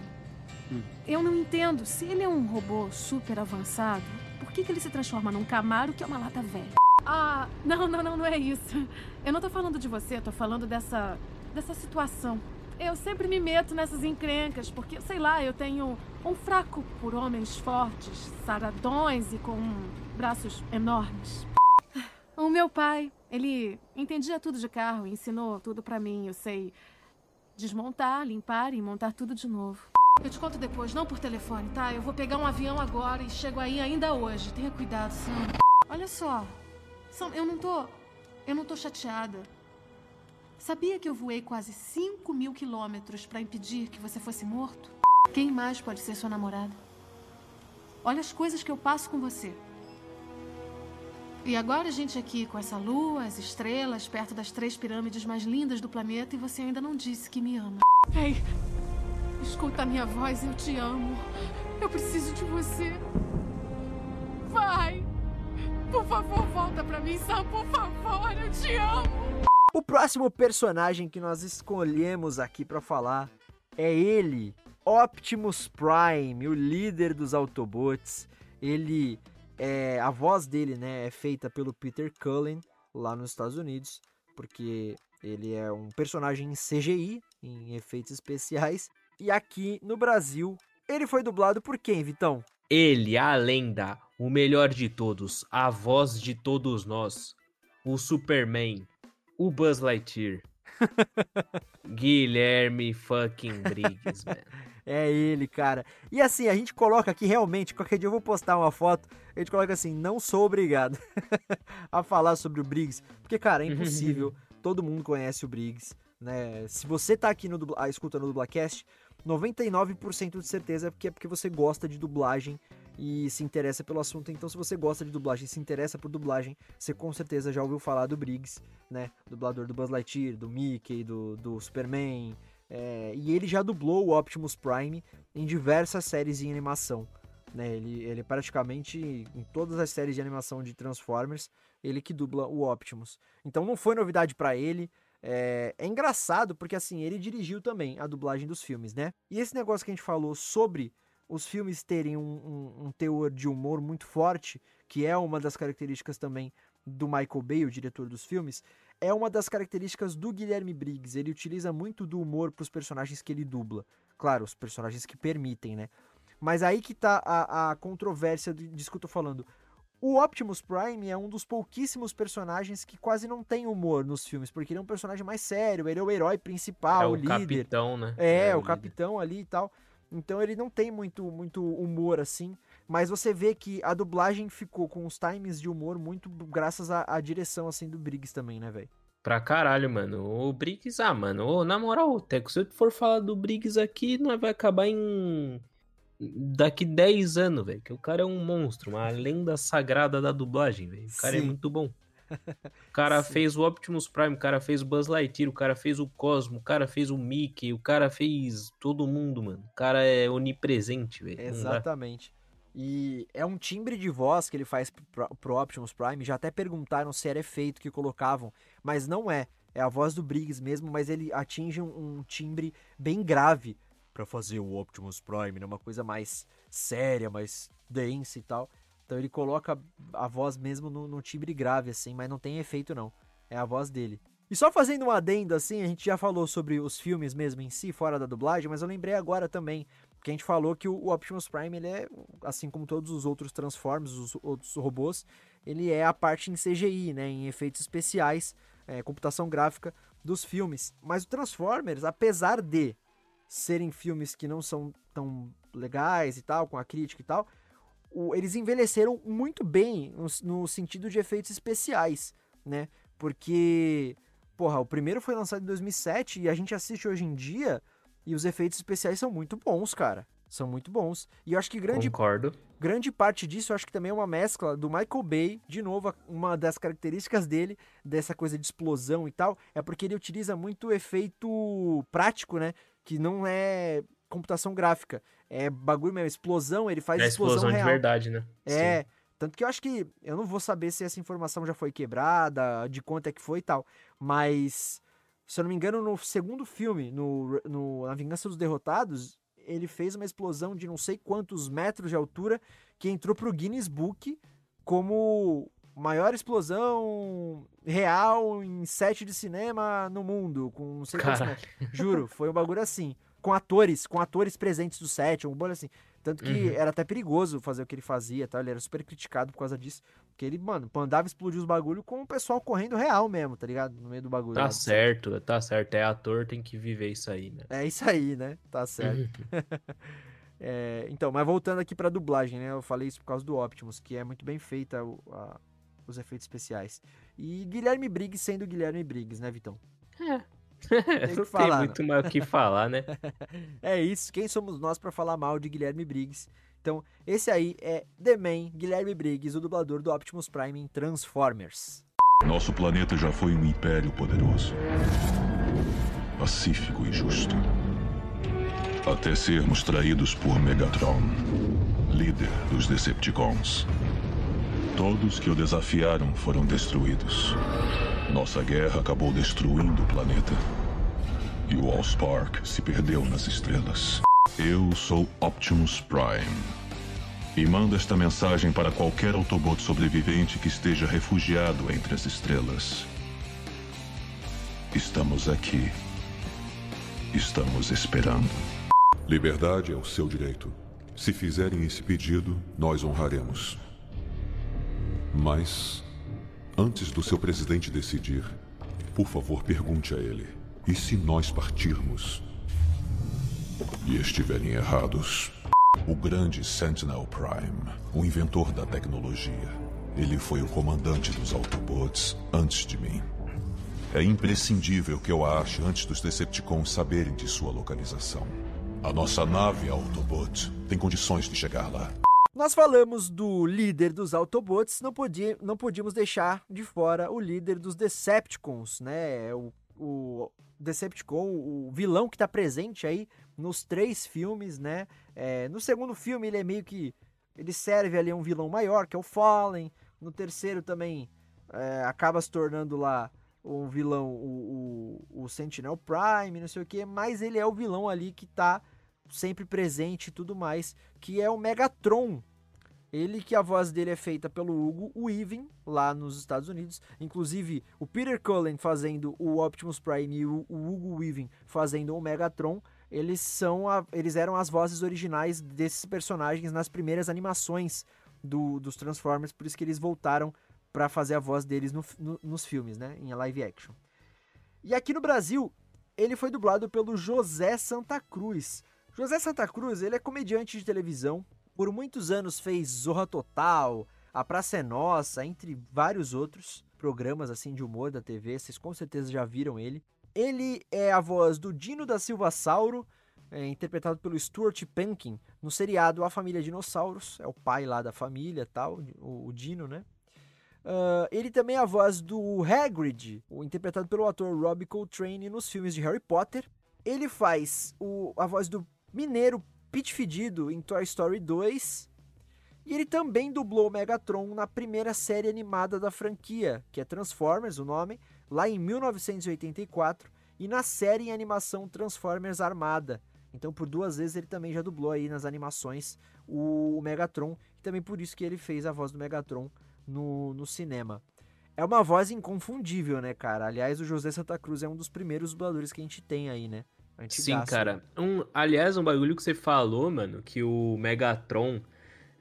Hum. Eu não entendo. Se ele é um robô super avançado, por que, que ele se transforma num Camaro que é uma lata velha? Ah, não, não, não, não é isso. Eu não tô falando de você, eu tô falando dessa. dessa situação. Eu sempre me meto nessas encrencas, porque, sei lá, eu tenho um fraco por homens fortes, saradões e com braços enormes. O meu pai, ele entendia tudo de carro, ensinou tudo para mim. Eu sei desmontar, limpar e montar tudo de novo. Eu te conto depois, não por telefone, tá? Eu vou pegar um avião agora e chego aí ainda hoje. Tenha cuidado, Sam. Olha só, Sam, eu não tô. Eu não tô chateada. Sabia que eu voei quase 5 mil quilômetros para impedir que você fosse morto? Quem mais pode ser sua namorada? Olha as coisas que eu passo com você. E agora a gente aqui com essa lua, as estrelas, perto das três pirâmides mais lindas do planeta e você ainda não disse que me ama. Ei, escuta a minha voz, eu te amo. Eu preciso de você. Vai! Por favor, volta pra mim, Sam, por favor, eu te amo. O próximo personagem que nós escolhemos aqui para falar é ele, Optimus Prime, o líder dos Autobots. Ele é, a voz dele, né, é feita pelo Peter Cullen lá nos Estados Unidos, porque ele é um personagem em CGI, em efeitos especiais, e aqui no Brasil ele foi dublado por quem, Vitão? Ele, a lenda, o melhor de todos, a voz de todos nós, o Superman, o Buzz Lightyear. Guilherme fucking Briggs, mano. É ele, cara. E assim, a gente coloca aqui realmente, qualquer dia eu vou postar uma foto, a gente coloca assim, não sou obrigado a falar sobre o Briggs. Porque, cara, é impossível. Todo mundo conhece o Briggs, né? Se você tá aqui no dubla, ah, escutando o Dublacast, 99% de certeza é porque é porque você gosta de dublagem e se interessa pelo assunto. Então, se você gosta de dublagem e se interessa por dublagem, você com certeza já ouviu falar do Briggs, né? Dublador do Buzz Lightyear, do Mickey, do, do Superman. É, e ele já dublou o Optimus Prime em diversas séries de animação. Né? Ele, ele praticamente, em todas as séries de animação de Transformers, ele que dubla o Optimus. Então não foi novidade para ele. É, é, engraçado porque assim, ele dirigiu também a dublagem dos filmes, né? E esse negócio que a gente falou sobre os filmes terem um, um, um, teor de humor muito forte, que é uma das características também do Michael Bay, o diretor dos filmes, é uma das características do Guilherme Briggs. Ele utiliza muito do humor para os personagens que ele dubla. Claro, os personagens que permitem, né? Mas aí que tá a, a controvérsia disso que eu tô falando. O Optimus Prime é um dos pouquíssimos personagens que quase não tem humor nos filmes, porque ele é um personagem mais sério, ele é o herói principal, é o, o líder. capitão, né? É, é o, o capitão ali e tal. Então ele não tem muito, muito humor assim. Mas você vê que a dublagem ficou com os times de humor muito graças à, à direção assim do Briggs também, né, velho? Pra caralho, mano. O Briggs, ah, mano, ô, na moral, Teco, se eu for falar do Briggs aqui, nós vai acabar em. Daqui 10 anos, velho. Que o cara é um monstro, uma lenda sagrada da dublagem, velho. O cara é Sim. é muito bom. O cara Sim. fez o Optimus Prime, o cara fez o Buzz Lightyear, o cara fez o Cosmo, o cara fez o Mickey, o cara fez todo mundo, mano. O cara é onipresente, velho. Exatamente. E é um timbre de voz que ele faz pro, pro Optimus Prime. Já até perguntaram se era efeito que colocavam, mas não é. É a voz do Briggs mesmo, mas ele atinge um, um timbre bem grave para fazer o Optimus Prime, né? Uma coisa mais séria, mais densa e tal. Então ele coloca a voz mesmo no, no timbre grave, assim, mas não tem efeito não. É a voz dele. E só fazendo um adendo, assim, a gente já falou sobre os filmes mesmo em si, fora da dublagem, mas eu lembrei agora também, porque a gente falou que o Optimus Prime, ele é, assim como todos os outros Transformers, os outros robôs, ele é a parte em CGI, né, em efeitos especiais, é, computação gráfica dos filmes. Mas o Transformers, apesar de serem filmes que não são tão legais e tal, com a crítica e tal, o, eles envelheceram muito bem no, no, sentido de efeitos especiais, né? Porque, porra, o primeiro foi lançado em 2007 e a gente assiste hoje em dia e os efeitos especiais são muito bons, cara. São muito bons. E eu acho que grande, Concordo. grande parte disso, eu acho que também é uma mescla do Michael Bay, de novo, uma das características dele, dessa coisa de explosão e tal, é porque ele utiliza muito efeito prático, né? Que não é computação gráfica. É bagulho mesmo, explosão, ele faz é explosão, explosão real. de verdade, né? É. Sim. Tanto que eu acho que. Eu não vou saber se essa informação já foi quebrada, de quanto é que foi e tal. Mas. Se eu não me engano, no segundo filme, no, no A Vingança dos Derrotados, ele fez uma explosão de não sei quantos metros de altura que entrou pro Guinness Book como maior explosão real em set de cinema no mundo, com não sei quantos metros. Juro, foi um bagulho assim com atores, com atores presentes do set, um bolho assim. Tanto que uhum. era até perigoso fazer o que ele fazia, tá? Ele era super criticado por causa disso. Porque ele, mano, andava explodir os bagulho com o pessoal correndo real mesmo, tá ligado? No meio do bagulho. Tá certo, tá certo. É ator, tem que viver isso aí, né? É isso aí, né? Tá certo. Uhum. é, então, mas voltando aqui pra dublagem, né? Eu falei isso por causa do Optimus, que é muito bem feita a, os efeitos especiais. E Guilherme Briggs sendo Guilherme Briggs, né, Vitão? É, tem não falar, tem muito não. mais o que falar, né? é isso. Quem somos nós para falar mal de Guilherme Briggs? Então, esse aí é The Man, Guilherme Briggs, o dublador do Optimus Prime em Transformers. Nosso planeta já foi um império poderoso, pacífico e justo. Até sermos traídos por Megatron, líder dos Decepticons. Todos que o desafiaram foram destruídos. Nossa guerra acabou destruindo o planeta. E o Allspark se perdeu nas estrelas. Eu sou Optimus Prime. E mando esta mensagem para qualquer Autobot sobrevivente que esteja refugiado entre as estrelas. Estamos aqui. Estamos esperando. Liberdade é o seu direito. Se fizerem esse pedido, nós honraremos. Mas Antes do seu presidente decidir, por favor, pergunte a ele: e se nós partirmos e estiverem errados? O grande Sentinel Prime, o inventor da tecnologia. Ele foi o comandante dos Autobots antes de mim. É imprescindível que eu a ache antes dos Decepticons saberem de sua localização. A nossa nave Autobot tem condições de chegar lá. Nós falamos do líder dos Autobots, não, não podíamos deixar de fora o líder dos Decepticons, né? O, o Decepticon, o vilão que está presente aí nos três filmes, né? É, no segundo filme ele é meio que. Ele serve ali a um vilão maior, que é o Fallen. No terceiro também é, acaba se tornando lá um vilão, o, o, o, Sentinel Prime, não sei o que, mas ele é o vilão ali que tá sempre presente e tudo mais, que é o Megatron. Ele que a voz dele é feita pelo Hugo Weaving, lá nos Estados Unidos. Inclusive, o Peter Cullen fazendo o Optimus Prime e o, o Hugo Weaving fazendo o Megatron. Eles são a, eles eram as vozes originais desses personagens nas primeiras animações do, dos Transformers, por isso que eles voltaram para fazer a voz deles no, no, nos filmes, né, em live action. E aqui no Brasil, ele foi dublado pelo José Santa Cruz. José Santa Cruz, ele é comediante de televisão. Por muitos anos fez Zorra Total, A Praça é Nossa, entre vários outros programas assim de humor da TV. Vocês com certeza já viram ele. Ele é a voz do Dino da Silva Sauro, é, interpretado pelo Stuart Penkin, no seriado A Família Dinossauros. É o pai lá da família tal, o, o Dino, né? Uh, ele também é a voz do Hagrid, interpretado pelo ator Robbie Coltrane nos filmes de Harry Potter. Ele faz o, a voz do Mineiro Pete Fedido em Toy Story 2. E ele também dublou Megatron na primeira série animada da franquia, que é Transformers, o nome, lá em 1984, e na série em animação Transformers Armada. Então, por duas vezes ele também já dublou aí nas animações o Megatron, e também por isso que ele fez a voz do Megatron no, no cinema. É uma voz inconfundível, né, cara? Aliás, o José Santa Cruz é um dos primeiros dubladores que a gente tem aí, né? Sim, cara. Um, aliás, um bagulho que você falou, mano, que o Megatron,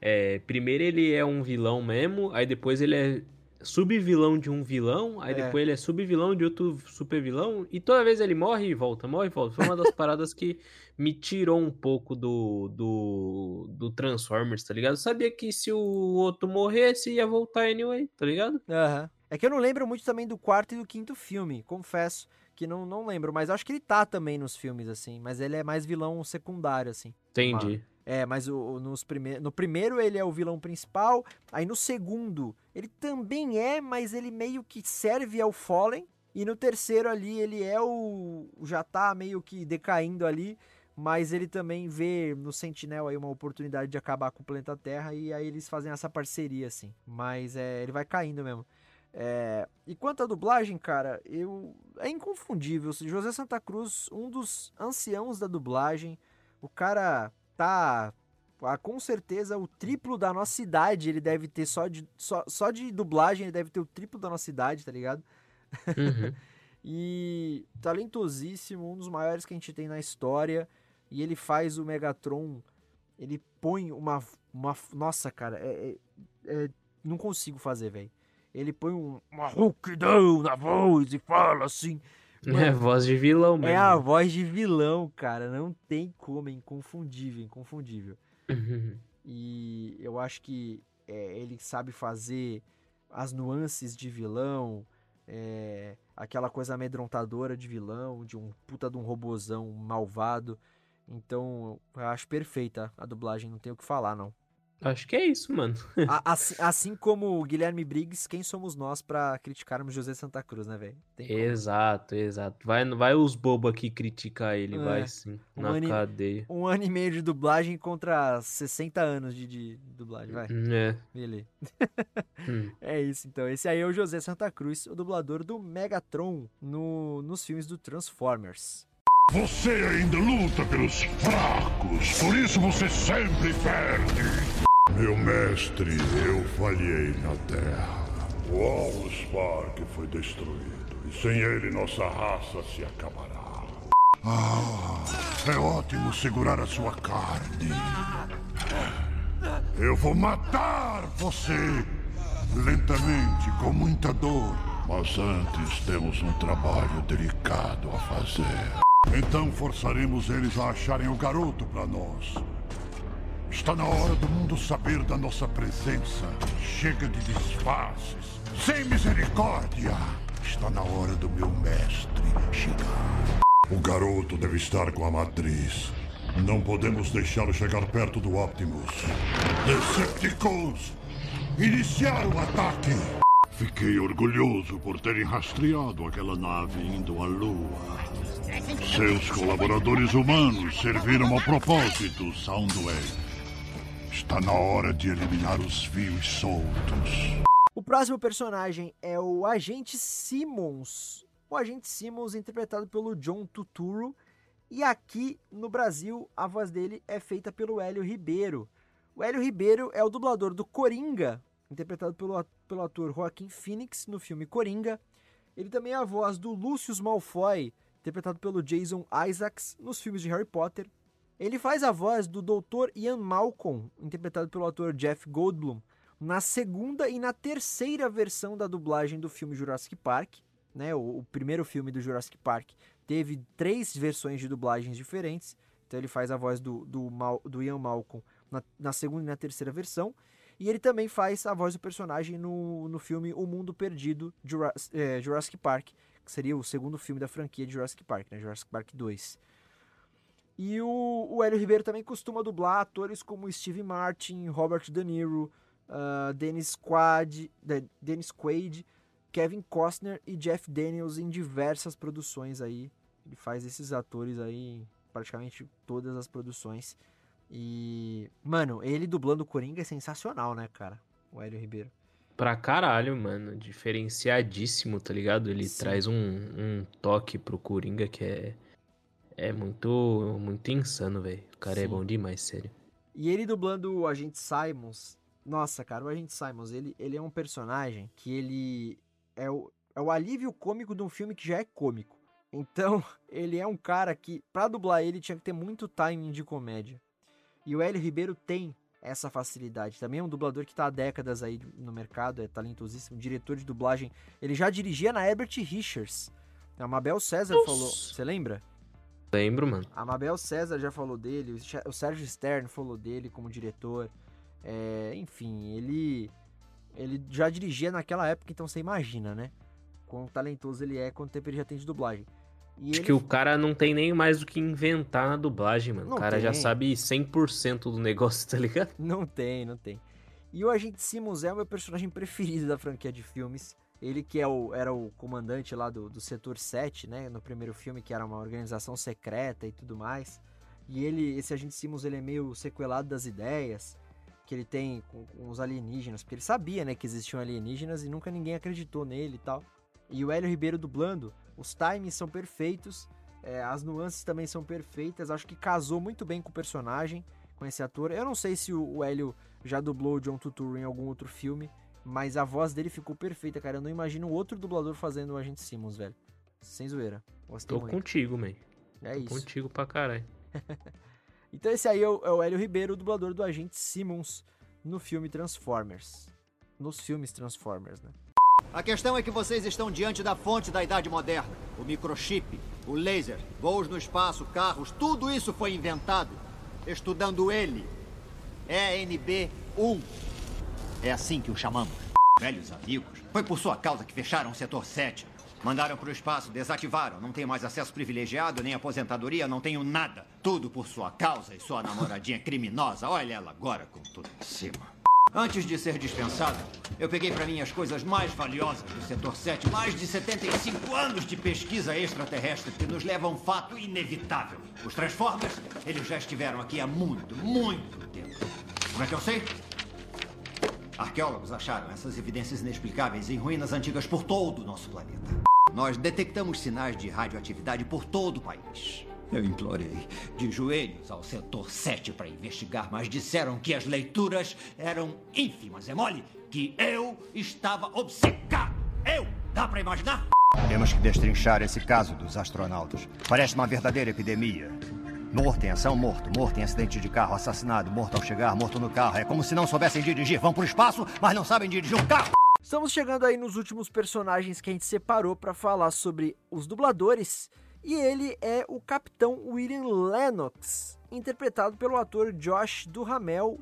é, primeiro ele é um vilão mesmo, aí depois ele é subvilão de um vilão, aí é. depois ele é subvilão de outro super vilão, e toda vez ele morre e volta, morre e volta. Foi uma das paradas que me tirou um pouco do, do, do Transformers, tá ligado? Eu sabia que se o outro morresse ia voltar anyway, tá ligado? Uhum. É que eu não lembro muito também do quarto e do quinto filme, confesso que não, não lembro, mas acho que ele tá também nos filmes, assim, mas ele é mais vilão secundário, assim. Entendi. É, mas o, nos prime... no primeiro ele é o vilão principal, aí no segundo ele também é, mas ele meio que serve ao Fallen, e no terceiro ali ele é o. já tá meio que decaindo ali, mas ele também vê no Sentinel aí uma oportunidade de acabar com o planeta Terra, e aí eles fazem essa parceria, assim. Mas é, ele vai caindo mesmo. É, e quanto à dublagem, cara, eu é inconfundível. José Santa Cruz, um dos anciãos da dublagem, o cara tá ah, com certeza o triplo da nossa idade ele deve ter só de, só, só de dublagem, ele deve ter o triplo da nossa idade, tá ligado? Uhum. e talentosíssimo, um dos maiores que a gente tem na história. E ele faz o Megatron, ele põe uma. uma nossa, cara, é, é, é não consigo fazer, velho ele põe um, uma rouquidão na voz e fala assim. Mano, é a voz de vilão mesmo. É a voz de vilão, cara. Não tem como, é inconfundível, inconfundível. Uhum. E eu acho que é, ele sabe fazer as nuances de vilão, é, aquela coisa amedrontadora de vilão, de um puta de um robozão malvado. Então, eu acho perfeita a dublagem, não tenho o que falar, não. Acho que é isso, mano. assim, assim, como o Guilherme Briggs, quem somos nós para criticarmos José Santa Cruz, né, velho? Exato, exato. Vai, vai os bobos aqui criticar ele, é. vai sim, um na ano, cadeia. Um ano e meio de dublagem contra 60 anos de, de dublagem, vai. É. Beleza. hum. É isso, então. Esse aí é o José Santa Cruz, o dublador do Megatron no, nos filmes do Transformers. Você ainda luta pelos fracos, por isso você sempre perde. Meu mestre, eu falhei na Terra. O Allspark foi destruído e sem ele nossa raça se acabará. Ah, é ótimo segurar a sua carne. Eu vou matar você lentamente, com muita dor. Mas antes temos um trabalho delicado a fazer. Então forçaremos eles a acharem o garoto para nós. Está na hora do mundo saber da nossa presença. Chega de disfarces. Sem misericórdia. Está na hora do meu mestre chegar. O garoto deve estar com a matriz. Não podemos deixá-lo chegar perto do Optimus. Decepticons! Iniciar o ataque! Fiquei orgulhoso por terem rastreado aquela nave indo à Lua. Seus colaboradores humanos serviram ao propósito, Soundwave. Está na hora de eliminar os fios soltos. O próximo personagem é o Agente Simmons. O Agente Simmons, interpretado pelo John Turturro. E aqui no Brasil, a voz dele é feita pelo Hélio Ribeiro. O Hélio Ribeiro é o dublador do Coringa, interpretado pelo, pelo ator Joaquim Phoenix no filme Coringa. Ele também é a voz do Lucius Malfoy, interpretado pelo Jason Isaacs nos filmes de Harry Potter. Ele faz a voz do Dr. Ian Malcolm, interpretado pelo ator Jeff Goldblum, na segunda e na terceira versão da dublagem do filme Jurassic Park. Né, o, o primeiro filme do Jurassic Park teve três versões de dublagens diferentes. Então ele faz a voz do, do, Mal, do Ian Malcolm na, na segunda e na terceira versão. E ele também faz a voz do personagem no, no filme O Mundo Perdido, Jurassic, é, Jurassic Park, que seria o segundo filme da franquia de Jurassic Park, né? Jurassic Park 2. E o, o Hélio Ribeiro também costuma dublar atores como Steve Martin, Robert De Niro, uh, Dennis, Quaid, Dennis Quaid, Kevin Costner e Jeff Daniels em diversas produções aí. Ele faz esses atores aí em praticamente todas as produções. E, mano, ele dublando o Coringa é sensacional, né, cara? O Hélio Ribeiro. Pra caralho, mano. Diferenciadíssimo, tá ligado? Ele Sim. traz um, um toque pro Coringa que é. É muito, muito insano, velho. O cara é Sim. é bom demais, sério. E ele dublando o Agente Simons. Nossa, cara, o Agente Simons, ele, ele é um personagem que ele é o, é o alívio cômico de um filme que já é cômico. Então, ele é um cara que, pra dublar ele, tinha que ter muito timing de comédia. E o Hélio Ribeiro tem essa facilidade. Também é um dublador que está há décadas aí no mercado, é talentosíssimo, diretor de dublagem. Ele já dirigia na Herbert Richards. A Mabel César Nossa. falou. Você lembra? Lembro, mano. A Mabel César já falou dele, o Sérgio Stern falou dele como diretor. É, enfim, ele ele já dirigia naquela época, então você imagina, né? Quão talentoso ele é, quanto tempo ele já tem de dublagem. E Acho ele... que o cara não tem nem mais do que inventar na dublagem, mano. Não o cara tem. já sabe 100% do negócio, tá ligado? Não tem, não tem. E o Agente Simmons é o meu personagem preferido da franquia de filmes. Ele que é o, era o comandante lá do, do setor 7, né? No primeiro filme, que era uma organização secreta e tudo mais. E ele, esse Agente Simmons, ele é meio sequelado das ideias que ele tem com, com os alienígenas. Porque ele sabia, né, que existiam alienígenas e nunca ninguém acreditou nele e tal. E o Hélio Ribeiro dublando os times são perfeitos, é, as nuances também são perfeitas. Acho que casou muito bem com o personagem, com esse ator. Eu não sei se o, o Hélio já dublou o John Turturro em algum outro filme, mas a voz dele ficou perfeita, cara. Eu não imagino outro dublador fazendo o Agente Simmons, velho. Sem zoeira. Gostei Tô muito. contigo, man. É Tô isso. contigo pra caralho. então esse aí é o, é o Hélio Ribeiro, o dublador do Agente Simmons no filme Transformers. Nos filmes Transformers, né? A questão é que vocês estão diante da fonte da idade moderna. O microchip, o laser, voos no espaço, carros, tudo isso foi inventado estudando ele. ENB-1. É assim que o chamamos. Velhos amigos. Foi por sua causa que fecharam o setor 7. Mandaram para o espaço, desativaram. Não tenho mais acesso privilegiado, nem aposentadoria, não tenho nada. Tudo por sua causa e sua namoradinha criminosa. Olha ela agora com tudo em cima. Antes de ser dispensado, eu peguei para mim as coisas mais valiosas do setor 7, mais de 75 anos de pesquisa extraterrestre que nos levam a um fato inevitável. Os Transformers, eles já estiveram aqui há muito, muito tempo. Como é que eu sei? Arqueólogos acharam essas evidências inexplicáveis em ruínas antigas por todo o nosso planeta. Nós detectamos sinais de radioatividade por todo o país. Eu implorei de joelhos ao setor 7 para investigar, mas disseram que as leituras eram ínfimas. É mole que eu estava obcecado. Eu! Dá para imaginar? Temos que destrinchar esse caso dos astronautas. Parece uma verdadeira epidemia. Morto em ação, morto. Morto em acidente de carro, assassinado. Morto ao chegar, morto no carro. É como se não soubessem dirigir. Vão pro espaço, mas não sabem dirigir um carro. Estamos chegando aí nos últimos personagens que a gente separou para falar sobre os dubladores e ele é o Capitão William Lennox, interpretado pelo ator Josh Duhamel,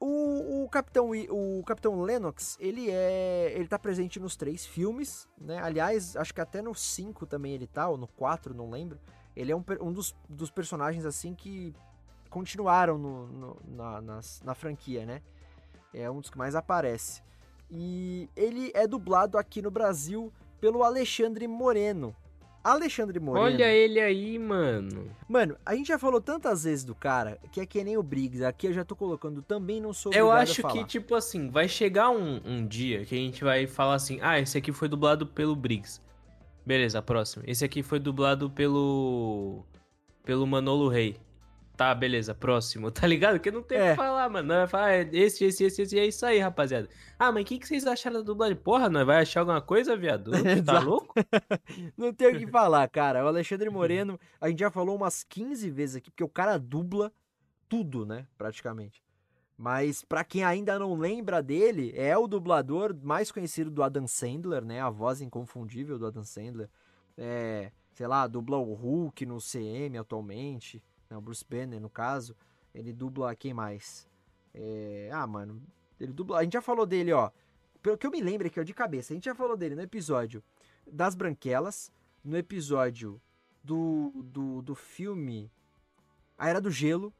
O, o, Capitão, o Capitão Lennox, ele é. Ele tá presente nos três filmes, né? Aliás, acho que até no 5 também ele tá, ou no 4, não lembro. Ele é um, um dos, dos personagens, assim, que continuaram no, no, na, na, na franquia, né? É um dos que mais aparece. E ele é dublado aqui no Brasil pelo Alexandre Moreno. Alexandre Moreno. Olha ele aí, mano. Mano, a gente já falou tantas vezes do cara que é que nem o Briggs. Aqui eu já tô colocando também não sou Eu acho que, tipo assim, vai chegar um, um dia que a gente vai falar assim: ah, esse aqui foi dublado pelo Briggs. Beleza, próximo. Esse aqui foi dublado pelo. pelo Manolo Rey. Tá, beleza, próximo, tá ligado? Porque não tem o é. que falar, mano. Nós vai falar, é esse, esse, esse, esse, é isso aí, rapaziada. Ah, mas o que, que vocês acharam da dublagem? Porra, nós vai achar alguma coisa, viado? Tá louco? não tem o que falar, cara. O Alexandre Moreno, a gente já falou umas 15 vezes aqui, porque o cara dubla tudo, né, praticamente. Mas para quem ainda não lembra dele, é o dublador mais conhecido do Adam Sandler, né? A voz inconfundível do Adam Sandler. É, sei lá, dubla o Hulk no CM atualmente né, o Bruce Banner no caso, ele dubla quem mais? É, ah, mano, ele dubla. A gente já falou dele, ó. Pelo que eu me lembro aqui, ó, de cabeça, a gente já falou dele no episódio das Branquelas, no episódio do, do, do filme A Era do Gelo.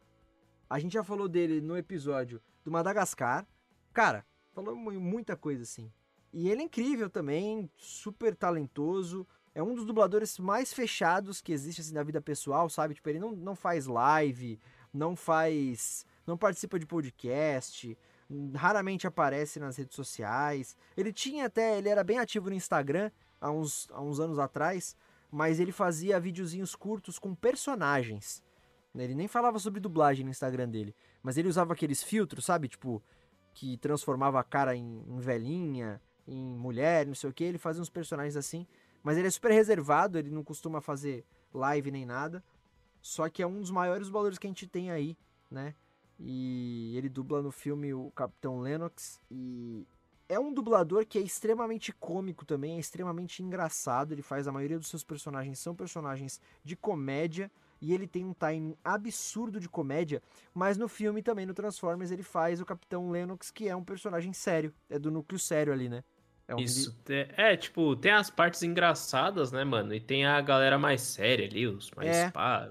A gente já falou dele no episódio do Madagascar. Cara, falou muita coisa assim. E ele é incrível também, super talentoso é um dos dubladores mais fechados que existe assim na vida pessoal, sabe? Tipo, ele não, não faz live, não faz. não participa de podcast, raramente aparece nas redes sociais. Ele tinha até. ele era bem ativo no Instagram há uns, há uns anos atrás, mas ele fazia videozinhos curtos com personagens. Ele nem falava sobre dublagem no Instagram dele, mas ele usava aqueles filtros, sabe? Tipo, que transformava a cara em, em velhinha, em mulher, não sei o que. Ele fazia uns personagens assim. Mas ele é super reservado, ele não costuma fazer live nem nada. Só que é um dos maiores dubladores que a gente tem aí, né? E ele dubla no filme o Capitão Lennox. E é um dublador que é extremamente cômico também, é extremamente engraçado. Ele faz a maioria dos seus personagens são personagens de comédia. E ele tem um timing absurdo de comédia. Mas no filme também, no Transformers, ele faz o Capitão Lennox, que é um personagem sério. É do núcleo sério ali, né? É um Isso. É, tipo, tem as partes engraçadas, né, mano? E tem a galera mais séria ali, os mais é. pá.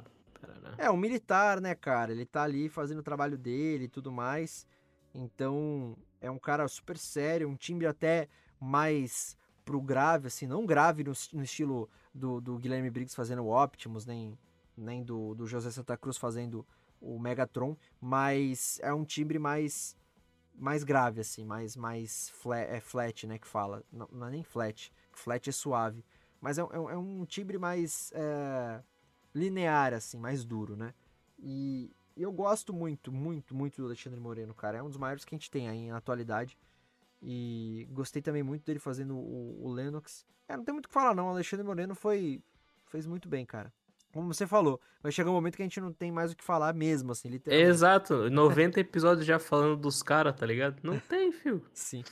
É, um militar, né, cara? Ele tá ali fazendo o trabalho dele e tudo mais. Então, é um cara super sério, um timbre até mais pro grave, assim, não grave no, no estilo do, do, Guilherme Briggs fazendo o Optimus, nem, nem do, do José Santa Cruz fazendo o Megatron, mas é um timbre mais mais grave, assim, mais, mais flat, é flat, né, que fala. Não, não é nem flat, flat é suave. Mas é, é, é um timbre mais é, linear, assim, mais duro, né? E eu gosto muito, muito, muito do Alexandre Moreno, cara. É um dos maiores que a gente tem aí na atualidade. E gostei também muito dele fazendo o, o Lennox. É, não tem muito o que falar, não. O Alexandre Moreno foi fez muito bem, cara como você falou, vai chegar um momento que a gente não tem mais o que falar mesmo, assim, literalmente. Exato, 90 episódios já falando dos caras, tá ligado? Não tem, fio. Sim.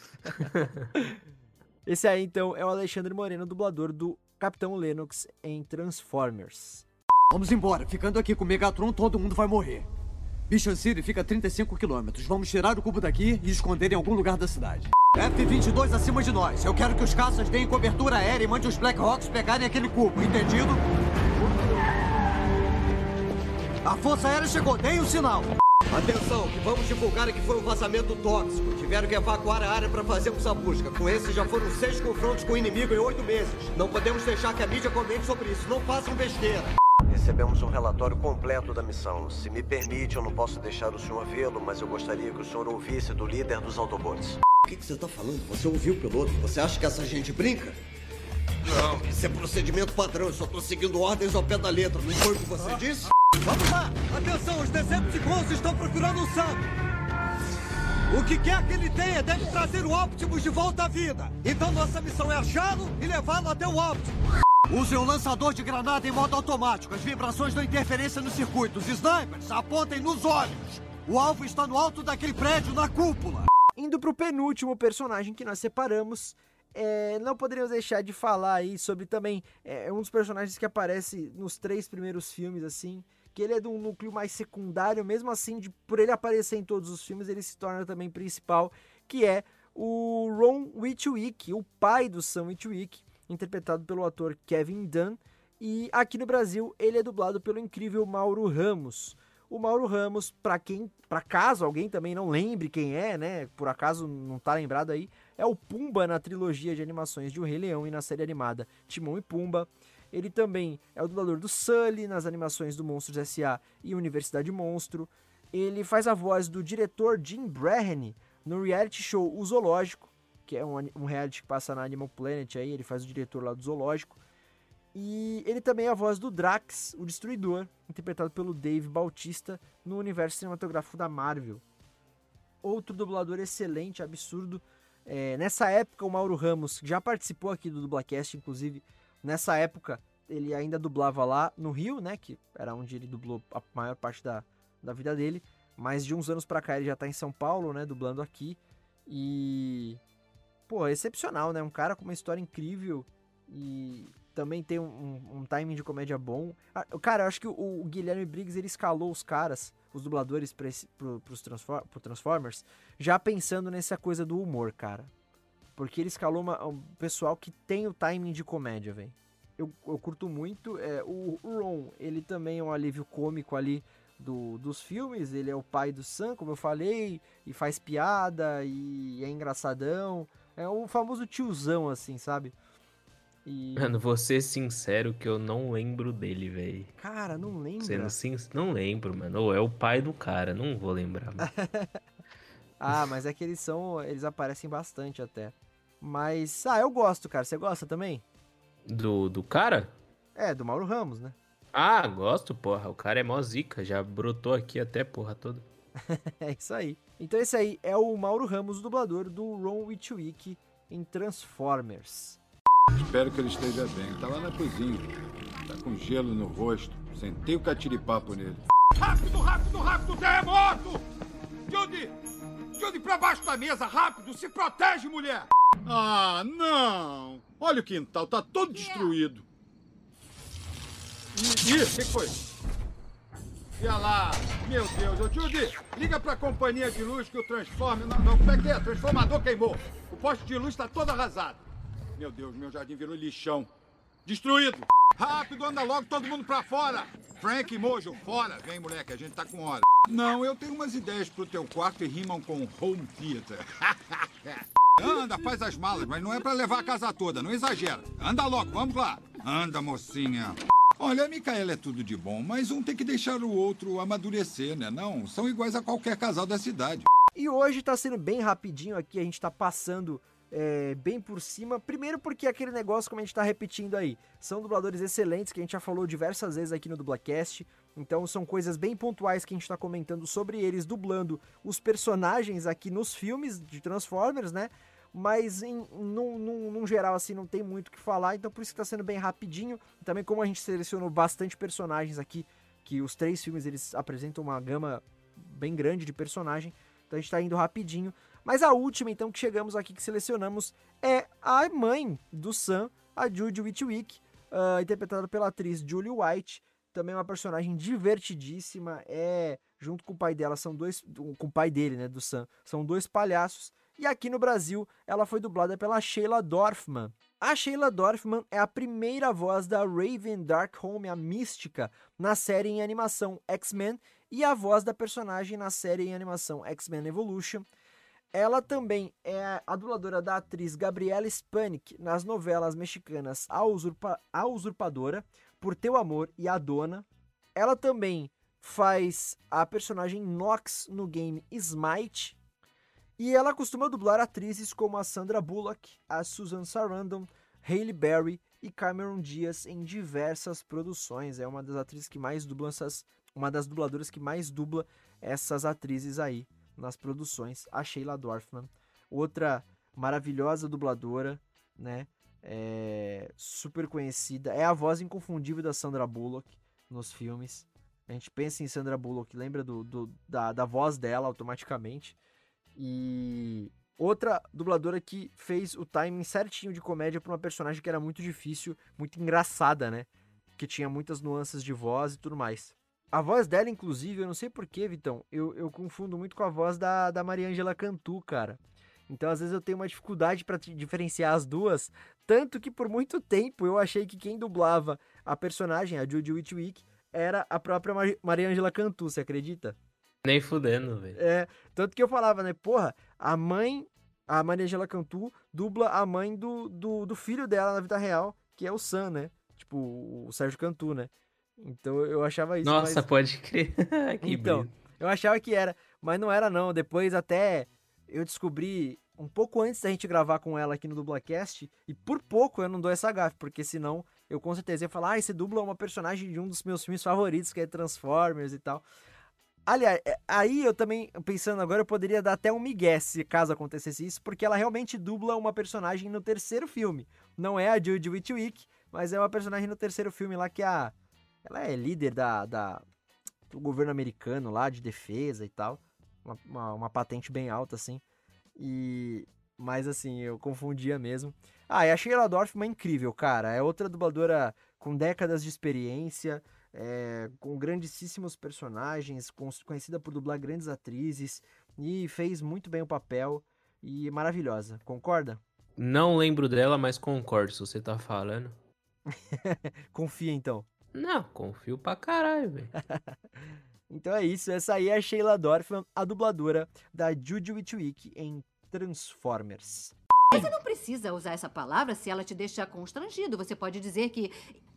Esse aí, então, é o Alexandre Moreno, dublador do Capitão Lennox em Transformers. Vamos embora, ficando aqui com o Megatron, todo mundo vai morrer. Mission City fica a 35 quilômetros. Vamos tirar o cubo daqui e esconder em algum lugar da cidade. F-22 acima de nós. Eu quero que os caças deem cobertura aérea e mande os Black Hawks pegarem aquele cubo, entendido? A Força Aérea chegou, deem o um sinal. Atenção, que vamos divulgar que foi um vazamento tóxico. Tiveram que evacuar a área para fazermos a busca. Com esse já foram seis confrontos com o inimigo em oito meses. Não podemos deixar que a mídia comente sobre isso. Não façam besteira. Recebemos um relatório completo da missão. Se me permite, eu não posso deixar o senhor vê-lo, mas eu gostaria que o senhor ouvisse do líder dos Autobots. O que, que você está falando? Você ouviu o piloto? Você acha que essa gente brinca? Não, isso é procedimento padrão. Eu só tô seguindo ordens ao pé da letra. Não foi o que você disse? Vamos lá! Atenção, os Decepticons estão procurando o Sam! O que quer que ele tenha deve trazer o Optimus de volta à vida. Então nossa missão é achá-lo e levá-lo até o Optimus. Use o lançador de granada em modo automático. As vibrações dão interferência nos circuitos. Snipers, apontem nos olhos. O alvo está no alto daquele prédio, na cúpula. Indo pro penúltimo personagem que nós separamos, é, não poderíamos deixar de falar aí sobre também é, um dos personagens que aparece nos três primeiros filmes, assim, que ele é de um núcleo mais secundário, mesmo assim, de, por ele aparecer em todos os filmes, ele se torna também principal, que é o Ron Witwick, o pai do Sam Witwick, interpretado pelo ator Kevin Dunn, e aqui no Brasil ele é dublado pelo incrível Mauro Ramos. O Mauro Ramos, para quem, para caso alguém também não lembre quem é, né, por acaso não tá lembrado aí, é o Pumba na trilogia de animações de O Rei Leão e na série animada Timão e Pumba. Ele também é o dublador do Sully nas animações do Monstros S.A. e Universidade Monstro. Ele faz a voz do diretor Jim Breheny no reality show O Zoológico, que é um, um reality que passa na Animal Planet aí, ele faz o diretor lá do Zoológico. E ele também é a voz do Drax, o Destruidor, interpretado pelo Dave Bautista no universo cinematográfico da Marvel. Outro dublador excelente, absurdo. É, nessa época, o Mauro Ramos, que já participou aqui do Dublacast, inclusive, nessa época ele ainda dublava lá no Rio, né? Que era onde ele dublou a maior parte da, da vida dele. Mas de uns anos pra cá ele já tá em São Paulo, né? Dublando aqui. E. Pô, excepcional, né? Um cara com uma história incrível. E também tem um, um, timing de comédia bom. Ah, cara, eu acho que o, o, Guilherme Briggs ele escalou os caras, os dubladores para pro, Transform, pro Transformers, já pensando nessa coisa do humor, cara. Porque ele escalou uma, um pessoal que tem o timing de comédia, velho. Eu, eu curto muito. É, o, o Ron, ele também é um alívio cômico ali do, dos filmes. Ele é o pai do Sam, como eu falei, e faz piada, e é engraçadão. É o famoso tiozão, assim, sabe? E... Mano, vou ser sincero que eu não lembro dele, velho. Cara, não lembro. Sendo sin... Não lembro, mano. Ou é o pai do cara, não vou lembrar. ah, mas é que eles são. Eles aparecem bastante até. Mas. Ah, eu gosto, cara. Você gosta também? Do, do cara? É, do Mauro Ramos, né? Ah, gosto, porra. O cara é mó zica, já brotou aqui até, porra, toda. é isso aí. Então esse aí é o Mauro Ramos, dublador do Ron Witwick em Transformers. Espero que ele esteja bem. Tá lá na cozinha. Tá com gelo no rosto. Sentei o catiripapo nele. Rápido, rápido, rápido, terremoto! Judy! Judy, pra baixo da mesa, rápido! Se protege, mulher! Ah, não! Olha o quintal, tá todo destruído. Ih, o que foi? Olha lá! Meu Deus, ô Judy, liga pra companhia de luz que o transforme. Não, não, como é que é? Transformador queimou. O poste de luz tá todo arrasado. Meu Deus, meu jardim virou lixão. Destruído! Rápido, anda logo todo mundo pra fora! Frank e Mojo, fora! Vem, moleque, a gente tá com hora. Não, eu tenho umas ideias pro teu quarto e rimam com home theater. Anda, faz as malas, mas não é para levar a casa toda, não exagera. Anda logo, vamos lá. Anda, mocinha. Olha, a Micaela é tudo de bom, mas um tem que deixar o outro amadurecer, né? Não, são iguais a qualquer casal da cidade. E hoje tá sendo bem rapidinho aqui, a gente tá passando é, bem por cima. Primeiro porque aquele negócio, como a gente tá repetindo aí, são dubladores excelentes que a gente já falou diversas vezes aqui no Dublacast. Então são coisas bem pontuais que a gente tá comentando sobre eles, dublando os personagens aqui nos filmes de Transformers, né? Mas em, num, num, num geral, assim, não tem muito o que falar, então por isso que tá sendo bem rapidinho. Também como a gente selecionou bastante personagens aqui, que os três filmes eles apresentam uma gama bem grande de personagem, então a gente tá indo rapidinho. Mas a última, então, que chegamos aqui, que selecionamos, é a mãe do Sam, a Judy Witwick, uh, interpretada pela atriz Julie White. Também uma personagem divertidíssima. É, junto com o pai dela, são dois. Com o pai dele, né, do Sam, são dois palhaços. E aqui no Brasil, ela foi dublada pela Sheila Dorfman. A Sheila Dorfman é a primeira voz da Raven Darkholme, a mística, na série em animação X-Men, e a voz da personagem na série em animação X-Men Evolution. Ela também é a dubladora da atriz Gabriela Spanik nas novelas mexicanas A, Usurpa a Usurpadora, Por Teu Amor e A Dona. Ela também faz a personagem Nox no game Smite. E ela costuma dublar atrizes como a Sandra Bullock, a Susan Sarandon, Hailey Berry e Cameron Diaz em diversas produções. É uma das atrizes que mais dublam essas, uma das dubladoras que mais dubla essas atrizes aí nas produções, a Sheila Dorfman, outra maravilhosa dubladora, né? É, super conhecida, é a voz inconfundível da Sandra Bullock nos filmes. A gente pensa em Sandra Bullock, lembra do, do da, da voz dela automaticamente. E outra dubladora que fez o timing certinho de comédia para uma personagem que era muito difícil, muito engraçada, né? Que tinha muitas nuances de voz e tudo mais. A voz dela, inclusive, eu não sei porquê, Vitão, eu, eu confundo muito com a voz da, da Mariângela Cantu, cara. Então, às vezes, eu tenho uma dificuldade para diferenciar as duas. Tanto que, por muito tempo, eu achei que quem dublava a personagem, a Judy Witwick, era a própria Mar Mariângela Cantu, você acredita? Nem fudendo, velho. É, tanto que eu falava, né? Porra, a mãe, a Mariângela Cantu, dubla a mãe do, do, do filho dela na vida real, que é o Sam, né? Tipo, o Sérgio Cantu, né? Então eu achava isso. Nossa, mas... pode crer. que então, brisa. eu achava que era, mas não era não. Depois até eu descobri um pouco antes da gente gravar com ela aqui no Dublacast, e por pouco eu não dou essa gafe, porque senão eu com certeza ia falar, ah, esse dubla uma personagem de um dos meus filmes favoritos, que é Transformers e tal. Aliás, é, aí eu também, pensando agora, eu poderia dar até um migué se caso acontecesse isso, porque ela realmente dubla uma personagem no terceiro filme. Não é a Judy Witwick, mas é uma personagem no terceiro filme lá que é a... Ela é líder da, da, do governo americano lá, de defesa e tal. Uma, uma, uma patente bem alta, assim. E... Mas assim, eu confundia mesmo. Ah, e a Sheila Dorfman é incrível, cara. É outra dubladora com décadas de experiência, é, com grandíssimos personagens, conhecida por dublar grandes atrizes e fez muito bem o papel e maravilhosa. Concorda? Não lembro dela, mas concordo se você tá falando. Confia então. Não, confio pra caralho, velho. então é isso, essa aí é a Sheila Dorfman, a dubladora da Judy Witwick em Transformers. Você não precisa usar essa palavra se ela te deixar constrangido. Você pode dizer que